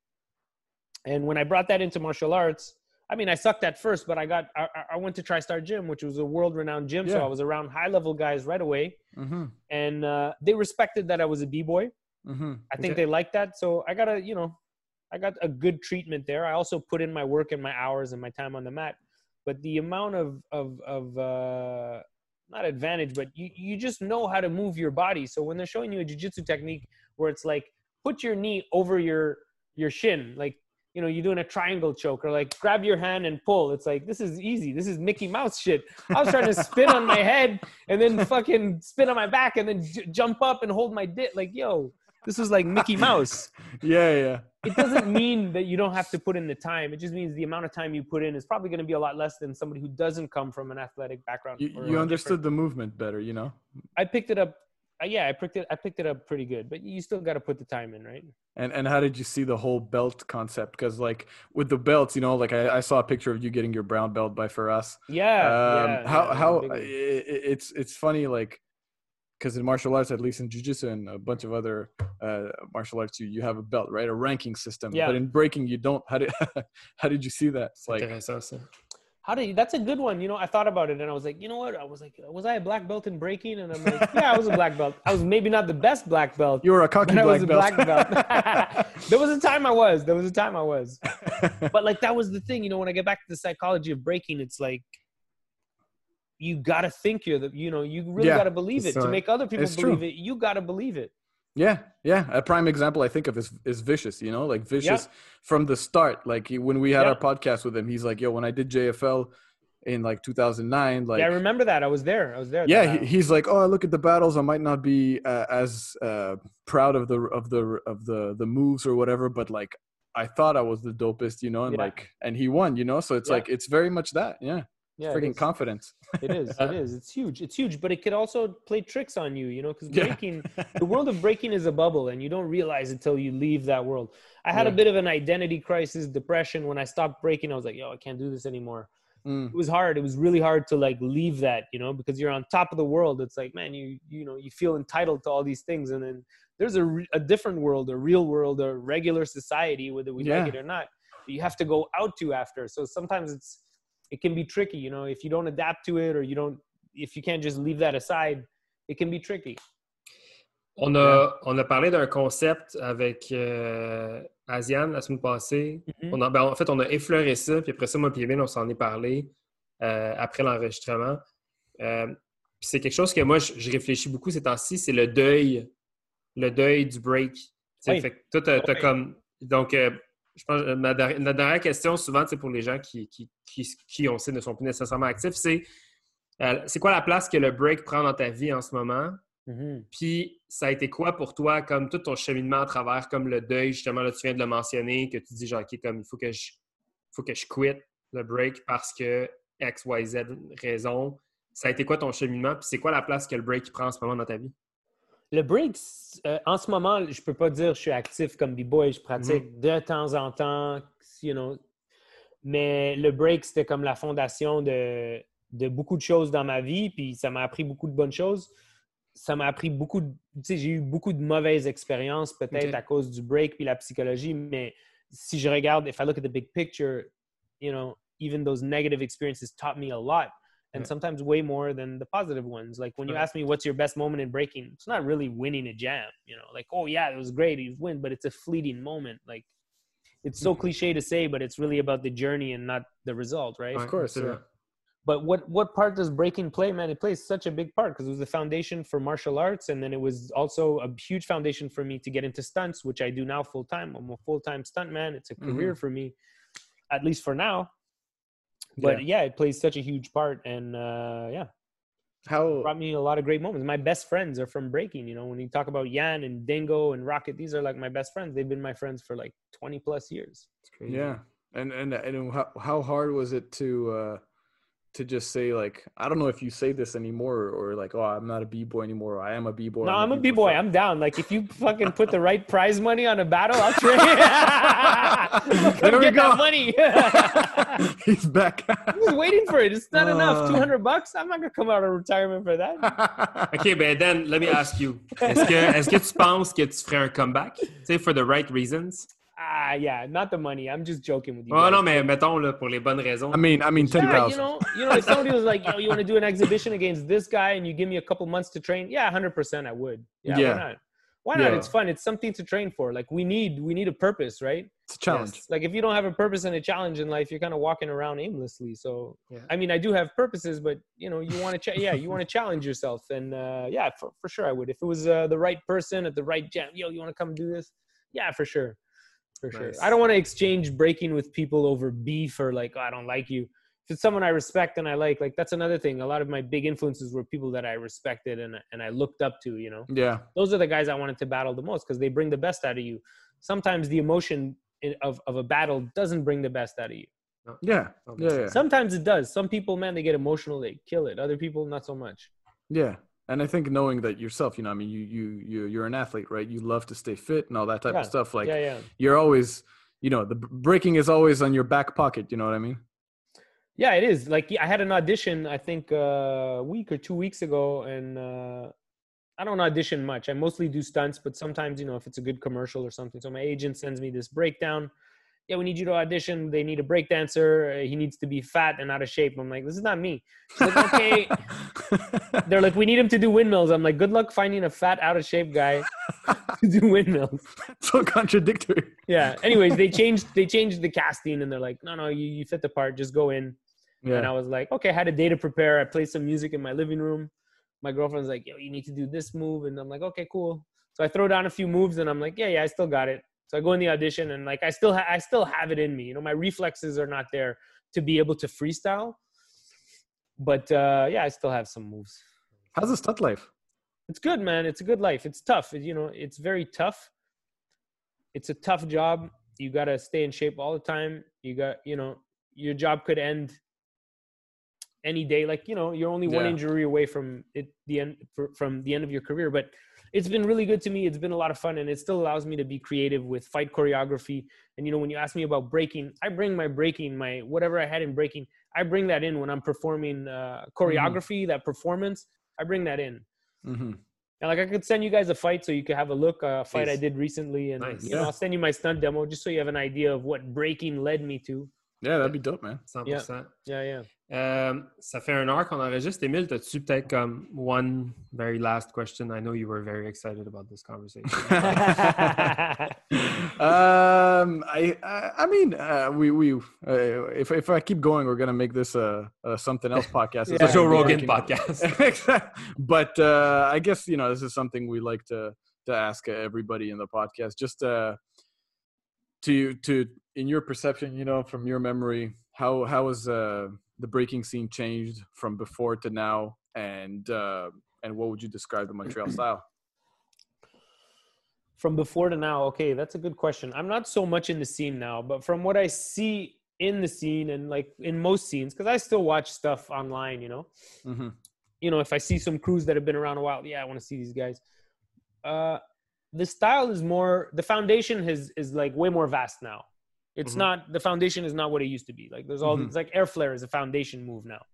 And when I brought that into martial arts, I mean, I sucked at first, but I got I, I went to TriStar Gym, which was a world-renowned gym. Yeah. So I was around high-level guys right away, mm-hmm. and uh, they respected that I was a b-boy. Mm-hmm. I think okay. they liked that. So I got a you know, I got a good treatment there. I also put in my work and my hours and my time on the mat. But the amount of of of uh, not advantage, but you, you just know how to move your body. So when they're showing you a jiu-jitsu technique where it's like put your knee over your your shin, like you know, you're doing a triangle choke or like grab your hand and pull. It's like this is easy. This is Mickey Mouse shit. I was trying to spin on my head and then fucking spin on my back and then j- jump up and hold my dick. Like, yo, this was like Mickey Mouse. (laughs) yeah, yeah. it doesn't mean that you don't have to put in the time. It just means the amount of time you put in is probably going to be a lot less than somebody who doesn't come from an athletic background. You, you understood the movement better, you know. I picked it up. Uh, yeah, I picked it. I picked it up pretty good, but you still got to put the time in, right? And and how did you see the whole belt concept? Because like with the belts, you know, like I, I, saw a picture of you getting your brown belt by Firas. Yeah. Um, yeah how yeah, how it, it's it's funny like because in martial arts, at least in jiu-jitsu and a bunch of other uh, martial arts, you, you have a belt, right? A ranking system. Yeah. But in breaking, you don't. How did (laughs) how did you see that? It's like how did you, that's a good one. You know, I thought about it and I was like, you know what? I was like, was I a black belt in breaking? And I'm like, yeah, I was a black belt. I was maybe not the best black belt. You were a cocky black, was a belt. black belt. (laughs) there was a time I was. There was a time I was. (laughs) But like that was the thing. You know, when I get back to the psychology of breaking, it's like you got to think you're the, you know, you really yeah, got to believe it to make other people believe true. it. You got to believe it. Yeah, yeah. A prime example I think of is is Vicious. You know, like Vicious yeah. from the start. Like when we had yeah. our podcast with him, he's like, "Yo, when I did JFL in like 2009, like yeah, I remember that. I was there. I was there. Yeah, he, he's like, "Oh, I look at the battles. I might not be uh, as uh, proud of the of the of the the moves or whatever, but like I thought I was the dopest, you know, and yeah. like and he won, you know. So it's like it's very much that. Yeah yeah, freaking confidence. it is. It (laughs) is. It's huge. It's huge, but it could also play tricks on you, you know, because breaking, yeah. (laughs) the world of breaking is a bubble, and you don't realize until you leave that world. I had yeah. a bit of an identity crisis, depression when I stopped breaking. I was like, yo, I can't do this anymore. Mm. It was hard. It was really hard to like leave that, you know, because you're on top of the world. It's like, man, you you know, you feel entitled to all these things, and then there's a, a different world, a real world, a regular society, whether we yeah. like it or not. You have to go out to after. So sometimes it's it can be tricky. You know, if you don't adapt to it or you don't, if you can't just leave that aside, it can be tricky. On a, on a parlé d'un concept avec euh, Asian la semaine passée. Mm-hmm. on a, ben, en fait, on a effleuré ça, puis après ça, moi et on s'en est parlé euh, après l'enregistrement. Euh, c'est quelque chose que moi, je, réfléchis beaucoup ces temps-ci, c'est le deuil, le deuil du break. Fait que toi, as, comme. Donc, euh, je pense que ma, dernière question, souvent, pour les gens qui, qui, qui, on sait, ne sont plus nécessairement actifs, c'est euh, c'est quoi la place que le break prend dans ta vie en ce moment? Mhm. Puis, ça a été quoi pour toi, comme tout ton cheminement à travers, comme le deuil, justement, là, tu viens de le mentionner, que tu dis, genre, OK, comme il faut que je, faut que je quitte le break parce que X, Y, Z raison. Ça a été quoi ton cheminement? Puis, c'est quoi la place que le break prend en ce moment dans ta vie? Le break, euh, en ce moment, je peux pas dire que je suis actif comme B-boy. Je pratique de temps en temps, you know. Mais le break, c'était comme la fondation de, de beaucoup de choses dans ma vie. Puis ça m'a appris beaucoup de bonnes choses. Ça m'a appris beaucoup de... Tu sais, j'ai eu beaucoup de mauvaises expériences, peut-être à cause du break puis la psychologie. Mais si je regarde, if I look at the big picture, you know, even those negative experiences taught me a lot. And Yeah. sometimes way more than the positive ones. Like when you ask me what's your best moment in breaking, it's not really winning a jam, you know, like, oh yeah, it was great, you win, but it's a fleeting moment. Like it's so Mhm. cliche to say, but it's really about the journey and not the result, right? Of course, absolument. But what what part does breaking play, man? It plays such a big part because it was the foundation for martial arts, and then it was also a huge foundation for me to get into stunts, which I do now full time. I'm a full time stunt man. It's a career for me, at least for now. But yeah. it plays such a huge part, and uh, yeah, How brought me a lot of great moments. My best friends are from breaking. You know, when you talk about Yan and Dingo and Rocket, these are like my best friends. They've been my friends for like 20 plus years. It's crazy. Yeah, and and and how how hard was it to uh to just say like I don't know if you say this anymore or like oh I'm not a b boy anymore. Or, I am a b boy. No, I'm a b boy. I'm down. Like if you (laughs) fucking put the right prize money on a battle, I'll (laughs) train. (laughs) There we get go. that money. He's back. I was waiting for it. It's not enough. Uh. 200 bucks. I'm not gonna come out of retirement for that. OK, but then let me ask you. Est-ce que, est-ce que tu penses que tu ferais un comeback? Tu sais, for the right reasons? Ah, yeah, not the money. I'm just joking with you. Oh guys. non, mais mettons là, pour les bonnes raisons. I mean I mean ten Yeah, you know, you know, if somebody was like, "Yo, you want to do an exhibition against this guy, and you give me a couple months to train," yeah, hundred percent, I would. Yeah, Yeah. why not? Why not? Yeah. It's fun. It's something to train for. Like we need, we need a purpose, right? It's a challenge. Yes. Like if you don't have a purpose and a challenge in life, you're kind of walking around aimlessly. So, Yeah. I mean, I do have purposes, but you know, you want to, ch- yeah, you want to challenge yourself, and uh, yeah, for, for sure, I would. If it was uh, the right person at the right jam, yo, you want to come do this? Yeah, for sure, for sure. I don't want to exchange breaking with people over beef or like, oh, I don't like you. If it's someone I respect and I like, like that's another thing. A lot of my big influences were people that I respected and and I looked up to. You know, Yeah. those are the guys I wanted to battle the most because they bring the best out of you. Sometimes the emotion of, of a battle doesn't bring the best out of you. Yeah. Yeah. Yeah. Sometimes it does. Some people, man, they get emotional, they kill it. Other people, not so much. Yeah. And I think knowing that yourself, you know, I mean, you you you you're an athlete, right? You love to stay fit and all that type Yeah. of stuff. Like yeah, yeah. you're always, you know, the breaking is always on your back pocket. You know what I mean? Yeah, it is. Like I had an audition, I think uh, a week or two weeks ago, and uh, I don't audition much. I mostly do stunts, but sometimes, you know, if it's a good commercial or something. So my agent sends me this breakdown. Yeah, we need you to audition. They need a break dancer. Uh, He needs to be fat and out of shape. I'm like, this is not me. She's like, okay. (laughs) They're like, we need him to do windmills. I'm like, good luck finding a fat, out of shape guy (laughs) to do windmills. (laughs) so contradictory. Yeah. Anyways, they changed they changed the casting and they're like, no, no, you, you fit the part. Just go in. Yeah. And I was like, okay, I had a day to prepare. I played some music in my living room. My girlfriend's like, yo, you need to do this move. And I'm like, okay, cool. So I throw down a few moves and I'm like, yeah, yeah, I still got it. So I go in the audition and like I still ha- I still have it in me. You know, my reflexes are not there to be able to freestyle. But uh, yeah, I still have some moves. How's the stud life? It's good, man. It's a good life. It's tough. You know, it's very tough. It's a tough job. You got to stay in shape all the time. You got, you know, your job could end any day. Like, you know, you're only one injury away from it, the end, fr- from the end of your career. But it's been really good to me. It's been a lot of fun, and it still allows me to be creative with fight choreography. And you know, when you ask me about breaking, I bring my breaking, my whatever I had in breaking, I bring that in when I'm performing uh, choreography, that performance. I bring that in. Mm-hmm. And like I could send you guys a fight so you could have a look. A fight I did recently, and Nice. you know Yeah. I'll send you my stunt demo just so you have an idea of what breaking led me to. Yeah, that'd be dope, man. 100%. Yeah, yeah. Euh, ça fait un heure qu'on enregistre. Émile, as-tu peut-être comme one very last question? I know you were very excited about this conversation. (laughs) um, I, I, I mean, uh, we, we, uh, if if I keep going, we're gonna make this a, a something else podcast. (laughs) It's Yeah. not Joe Rogan podcast. (laughs) But uh, I guess you know this is something we like to to ask everybody in the podcast. Just uh, to you to in your perception, you know, from your memory, how how has uh, the breaking scene changed from before to now, and uh, and what would you describe the Montreal (clears throat) style? From before to now, okay, that's a good question. I'm not so much in the scene now, but from what I see in the scene and like in most scenes, because I still watch stuff online, you know. Mm-hmm. You know, if I see some crews that have been around a while, yeah, I want to see these guys. Uh, the style is more. The foundation has is like way more vast now. It's Mhm. not the foundation is not what it used to be. Like there's all Mhm. it's like air flare is a foundation move now.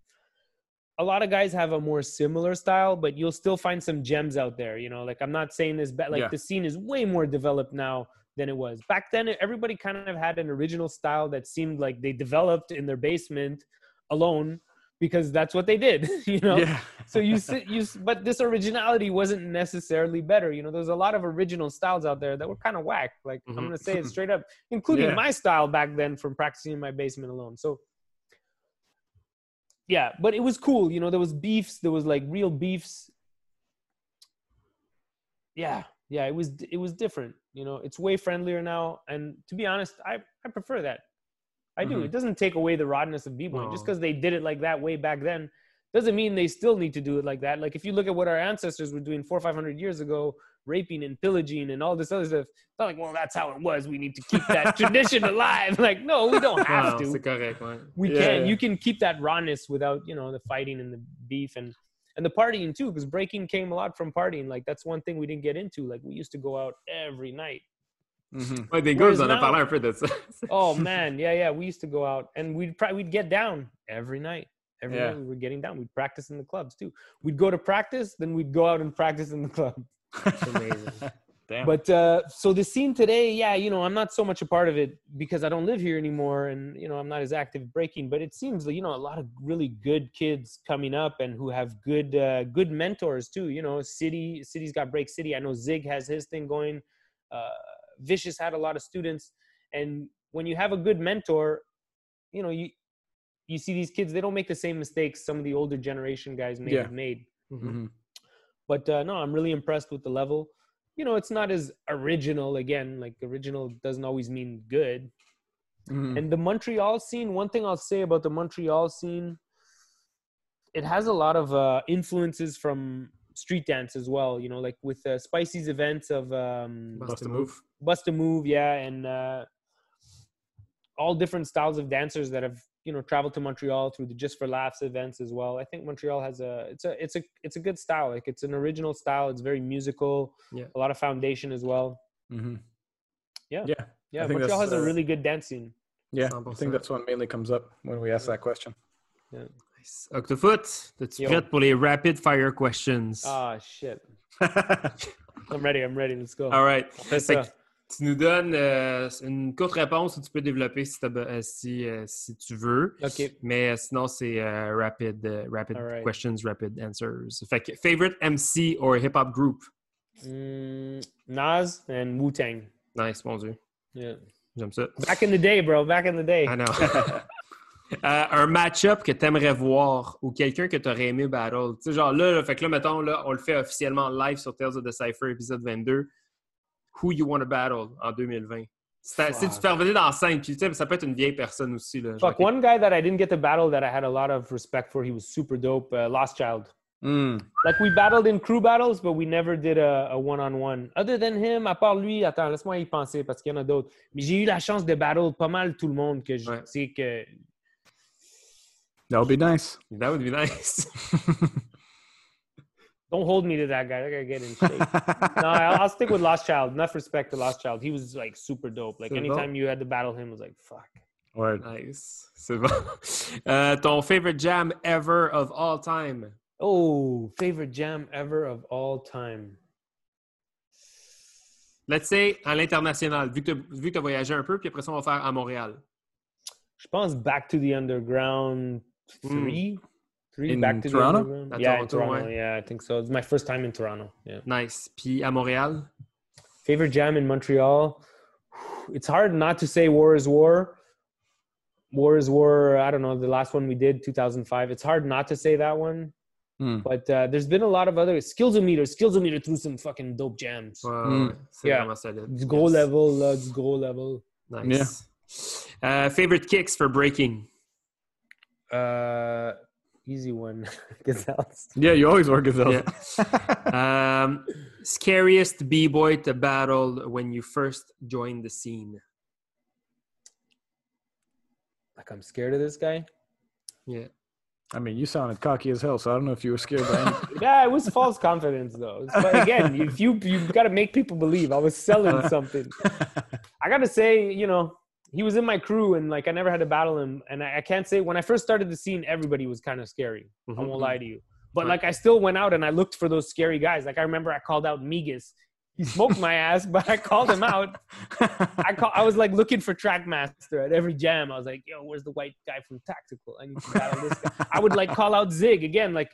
A lot of guys have a more similar style, but you'll still find some gems out there. You know, like I'm not saying this, but like Yeah. the scene is way more developed now than it was back then. Everybody kind of had an original style that seemed like they developed in their basement alone because that's what they did. (laughs) You know, Yeah. so you sit you but this originality wasn't necessarily better you know there's a lot of original styles out there that were kind of whack like i'm Mhm. gonna say it straight up (laughs) including Yeah. my style back then from practicing in my basement alone so yeah but it was cool you know there was beefs there was like real beefs yeah yeah it was it was different you know it's way friendlier now and to be honest i i prefer that i do. Mhm. it doesn't take away the rawness of b-boy just because they did it like that way back then doesn't mean they still need to do it like that. Like if you look at what our ancestors were doing four or five hundred years ago raping and pillaging and all this other stuff it's not like well that's how it was. We need to keep that (laughs) tradition alive. (laughs) Like no we don't have Non, to. correct, we Yeah, can yeah. you can keep that rawness without you know the fighting and the beef and and the partying too because breaking came a lot from partying. Like that's one thing we didn't get into. Like we used to go out every night Mhm. Ouais, des gars, Whereas vous en now- a parlé un peu de ça. oh man yeah yeah we used to go out and we'd probably we'd get down every night every Yeah. night we were getting down we'd practice in the clubs too we'd go to practice then we'd go out and practice in the club amazing. (laughs) Damn. but uh so the scene today yeah you know i'm not so much a part of it because i don't live here anymore and you know i'm not as active breaking but it seems that you know a lot of really good kids coming up and who have good uh good mentors too you know city city's got break city i know zig has his thing going uh vicious had a lot of students and when you have a good mentor you know you you see these kids they don't make the same mistakes some of the older generation guys may Yeah. have made Mhm. but uh, no i'm really impressed with the level you know it's not as original again like original doesn't always mean good Mhm. and the montreal scene one thing i'll say about the montreal scene it has a lot of uh, influences from street dance as well you know like with uh, spicy's events of um, Bust a move. Bust a move yeah and uh, all different styles of dancers that have you know traveled to montreal through the just for laughs events as well i think montreal has a it's a it's a it's a good style like it's an original style it's very musical Yeah. a lot of foundation as well Mhm. Yeah. Yeah. yeah think montreal that's, has a uh, really good dance scene Yeah. I think that's what mainly comes up when we ask that question. Nice. Octofoot, es-tu Yo. prête pour les rapid fire questions? ah shit (laughs) i'm ready i'm ready let's go All right. Fais Fait ça. que tu nous donnes euh, une courte réponse ou tu peux développer si, euh, si, euh, si tu veux. Mais sinon, c'est rapid, rapid All right. questions, rapid answers. Fait que favorite MC or hip-hop group? Mm, nas and wu-tang Nice, mon Dieu. yeah J'aime ça. back in the day bro back in the day non. (laughs) (laughs) Euh, un match-up que tu aimerais voir ou quelqu'un que tu aurais aimé battle. Tu sais, genre là, là, fait que là, mettons, là, on le fait officiellement live sur Tales of the Cypher, épisode 22. Who you want to battle en 2020? Si, t'as- si tu te fais revenir dans la scène, puis tu sais, ça peut être une vieille personne aussi. Là, Fuck, one guy that I didn't get to battle that I had a lot of respect for. He was super dope. Uh, Lost Child. Mm. Like we battled in crew battles, but we never did a, a one-on-one. Other than him, à part lui, attends, laisse-moi y penser parce qu'il y en a d'autres. Mais j'ai eu la chance de battle pas mal tout le monde que je Ouais. sais que. That would be nice. That would be nice. (laughs) Don't hold me to that guy. That guy get in shape. (laughs) no, I'll, I'll stick with Lost Child. Enough respect to Lost Child. He was like super dope. Like C'est anytime bon. you had to battle him, it was like fuck. Word. nice. C'est bon. Euh, ton favorite jam ever of all time? Oh, favorite jam ever of all time. Let's say à l'international, vu que tu as voyagé un peu, puis après ça, on va faire à Montréal. Je pense Back to the Underground Mm. Three. Three In Back to Toronto? the Underground. Yeah, in Toronto, Toronto. ouais. Yeah, I think so. It's my first time in Toronto. Yeah. Nice. Puis à Montréal? Favorite jam in Montreal. It's hard not to say War is War. War is War. I don't know the last one we did, 2005. It's hard not to say that one. Mm. But uh, there's been a lot of other Skillsometer. Skillsometer threw some fucking dope jams. Ouais, Mm. ouais, Yeah. vraiment solide. Du gros Yes. level, là, du gros level. Nice. Uh, favorite kicks for breaking? Uh, easy one. (laughs) Gazelles. Yeah, you always wear gazelles. Yeah. (laughs) (laughs) um, scariest b-boy to battle when you first joined the scene. Like I'm scared of this guy. Yeah. I mean, you sounded cocky as hell, so I don't know if you were scared by anything. Yeah, it was false confidence though. But again, if you you got to make people believe I was selling something. I gotta say, you know, he was in my crew, and like I never had to battle him. And I, I can't say when I first started the scene, everybody was kind of scary. I Mhm. won't lie to you. But Right. like I still went out and I looked for those scary guys. Like I remember I called out Migas. He smoked my ass, but I called him out. I call, I was like looking for Trackmaster at every jam. I was like, "Yo, where's the white guy from Tactical? I need to battle this guy." I would like call out Zig again, like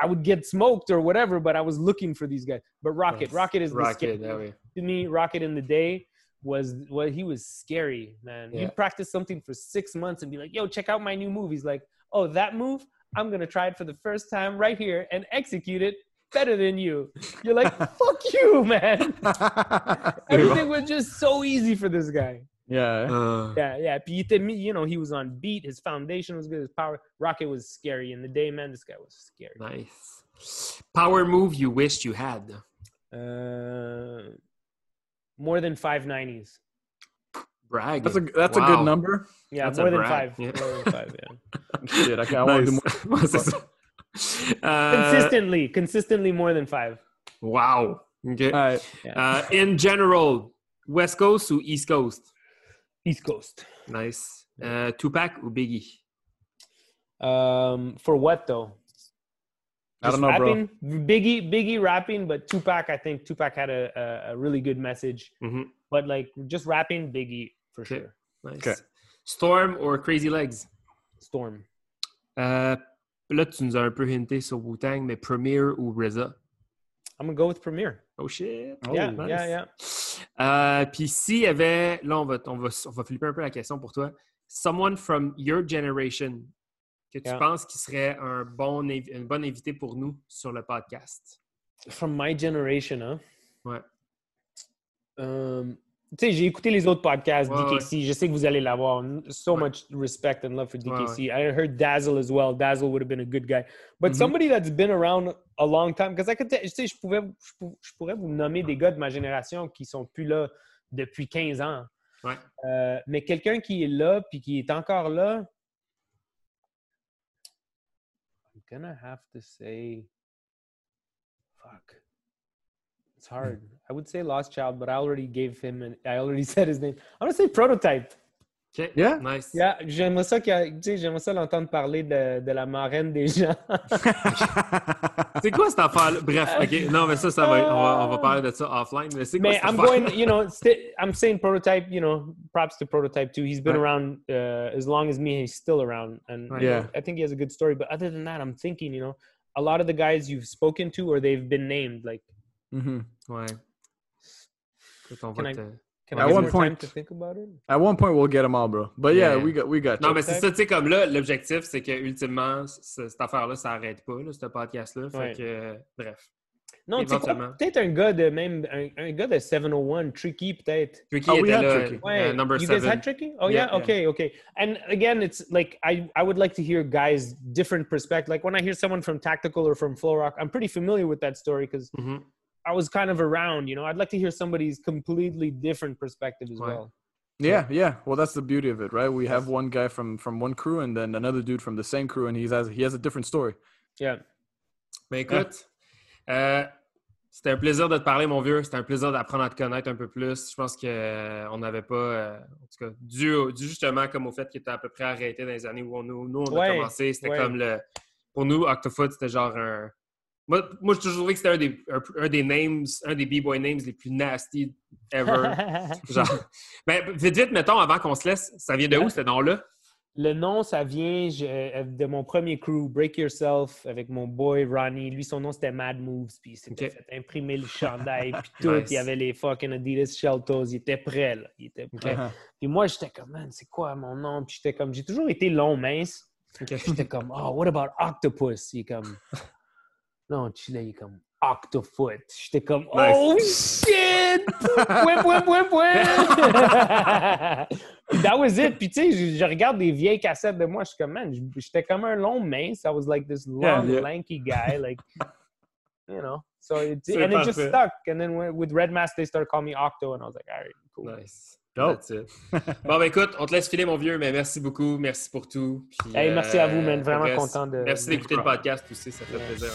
I would get smoked or whatever, but I was looking for these guys. But Rocket, Nice. Rocket is the Rocket, scary- to me. Rocket in the day was what he was scary, man. Yeah. He'd practice something for six months and be like, "Yo, check out my new move." He's like, "Oh, that move? I'm gonna try it for the first time right here and execute it better than you." You're like, (laughs) "Fuck you, man." (laughs) Everything was just so easy for this guy. yeah. Uh, Yeah, yeah. Puis il était you know, he was on beat. His foundation was good. His power. Rocket was scary in the day, man. This guy was scary. nice. Power move you wished you had. Uh, more than five nineties. Brag. That's a that's a good number. Yeah, That's more than brag. five. Yeah. More than five. Yeah. (laughs) Shit, I, I want to do Nice. more. Ouais, c'est ça. Euh, consistently, consistently more than five. wow. Okay. All right. Uh, in general, West Coast ou East Coast? East Coast. Nice. Uh, Tupac ou Biggie? Um, for what though? I don't Just know, bro. Biggie, Biggie rapping, but Tupac, I think Tupac had a, a, a really good message. Mhm. But like just rapping, Biggie for Okay. sure. Nice. Okay. Storm or Crazy Legs? Storm. Euh, là, tu nous as un peu hinté sur Wu-Tang, mais Premier ou RZA? I'm gonna go with Premier. Oh shit! Oh, yeah, nice. yeah, yeah. Euh, Puis s'il y avait, là, on va, on, va, on va flipper un peu la question pour toi. Someone from your generation que tu Yeah. penses qui serait un bon, une bonne invité pour nous sur le podcast? From my generation, hein? Ouais. Um, tu sais, j'ai écouté les autres podcasts, Ouais, DKC. Je sais que vous allez l'avoir. So Ouais. much respect and love for Ouais, DKC. I heard Dazzle as well. Dazzle would have been a good guy. But Mhm. somebody that's been around a long time, because I could, t- tu sais, je, pouvais, je, pou- je pourrais vous nommer des gars de ma génération qui sont plus là depuis 15 ans. Ouais. Euh, mais quelqu'un qui est là puis qui est encore là, gonna have to say, fuck. It's hmm. hard. I would say Lost Child, but I already gave him and I already (laughs) said his name. I'm gonna say Prototype. OK. Yeah. Nice. Yeah, j'aimerais ça, j'aimerais ça l'entendre parler de, de la marraine des gens. (laughs) C'est quoi cette affaire-là? Bref, OK. Non, mais ça, ça va, on, va, on va parler de ça offline. Mais c'est quoi Man, cette I'm going, you know, I'm saying prototype, you know, props to prototype too. He's been Right. around uh, as long as me. He's still around. And Right. Yeah. I think he has a good story. But other than that, I'm thinking, you know, a lot of the guys you've spoken to or they've been named. Like, Mhm. Ouais. Écoute, on va te- can At I one point- to think about it? At one point, we'll get them all, bro. But yeah, Yeah. we got we got Non, you. mais c'est ça, tu sais, comme là, l'objectif, c'est que ultimement, c- cette affaire-là, ça n'arrête pas, là, ce podcast-là. Fait Ouais. que, euh, bref. Non, tu sais quoi? Éventuellement. Peut-être un gars de même, un, un gars de 701, Tricky peut-être. Tricky Oh, we était had là, Tricky. euh, Ouais. number you guys had Tricky? Oh Yeah, yeah, yeah. okay, okay. And again, it's like I I would like to hear guys different perspective. Like when I hear someone from Tactical or from Flow Rock, I'm pretty familiar with that story because Mhm. I was kind of around. You know, I'd like to hear somebody's completely different perspective as Ouais. well. Yeah, yeah. Well, that's the beauty of it, right? We have one guy from from one crew, and then another dude from the same crew, and he has he has a different story. Yeah. Mais écoute, euh, c'était un plaisir de te parler, mon vieux. C'était un plaisir d'apprendre à te connaître un peu plus. Je pense qu'on euh, n'avait pas, euh, en tout cas, dû, dû justement comme au fait que tu à peu près arrêté dans les années où on, nous, nous, on a Ouais, commencé. C'était ouais. comme le. Pour nous, Octofoot, c'était genre un. Moi, moi j'ai toujours trouvé que c'était un des, un, un des names, un des B-Boy names les plus nasty ever. (laughs) genre. Ben, vite, vite, mettons, avant qu'on se laisse, ça vient de où ce nom-là? Le nom, ça vient je- euh, de mon premier crew, Break Yourself, avec mon boy Ronnie. Lui, son nom, c'était Mad Moves. Puis il s'était Ok. fait imprimer le chandail, puis (laughs) tout. Nice. Il y avait les fucking Adidas Shell Toes. Il était prêt, là. Il était prêt. Uh-huh. Puis moi, j'étais comme, man, c'est quoi mon nom? Puis j'étais comme, j'ai toujours été long, mince. J'étais comme, oh, what about Octopus? Il est comme, (laughs) non, tu là, il est comme, Octofoot. J'étais comme, oh shit! point, point, point, point! that was it. Puis tu sais, je, je regarde des vieilles cassettes de moi, je suis comme, man, j'étais comme un long mince. I was like this long, Yeah, yeah. lanky guy, like, you know. So it, (laughs) and it just stuck. And then with Red Mask, they started calling me Octo, and I was like, all right, cool. Nice. Dope. That's it. Bon, ben écoute, on te laisse filer, mon vieux, mais merci beaucoup. Merci pour tout. Puis, Hey, merci à vous, man. euh, Vraiment reste- content de. Merci d'écouter le podcast aussi, ça fait Yeah. plaisir.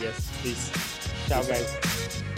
Yes, peace. Ciao, guys.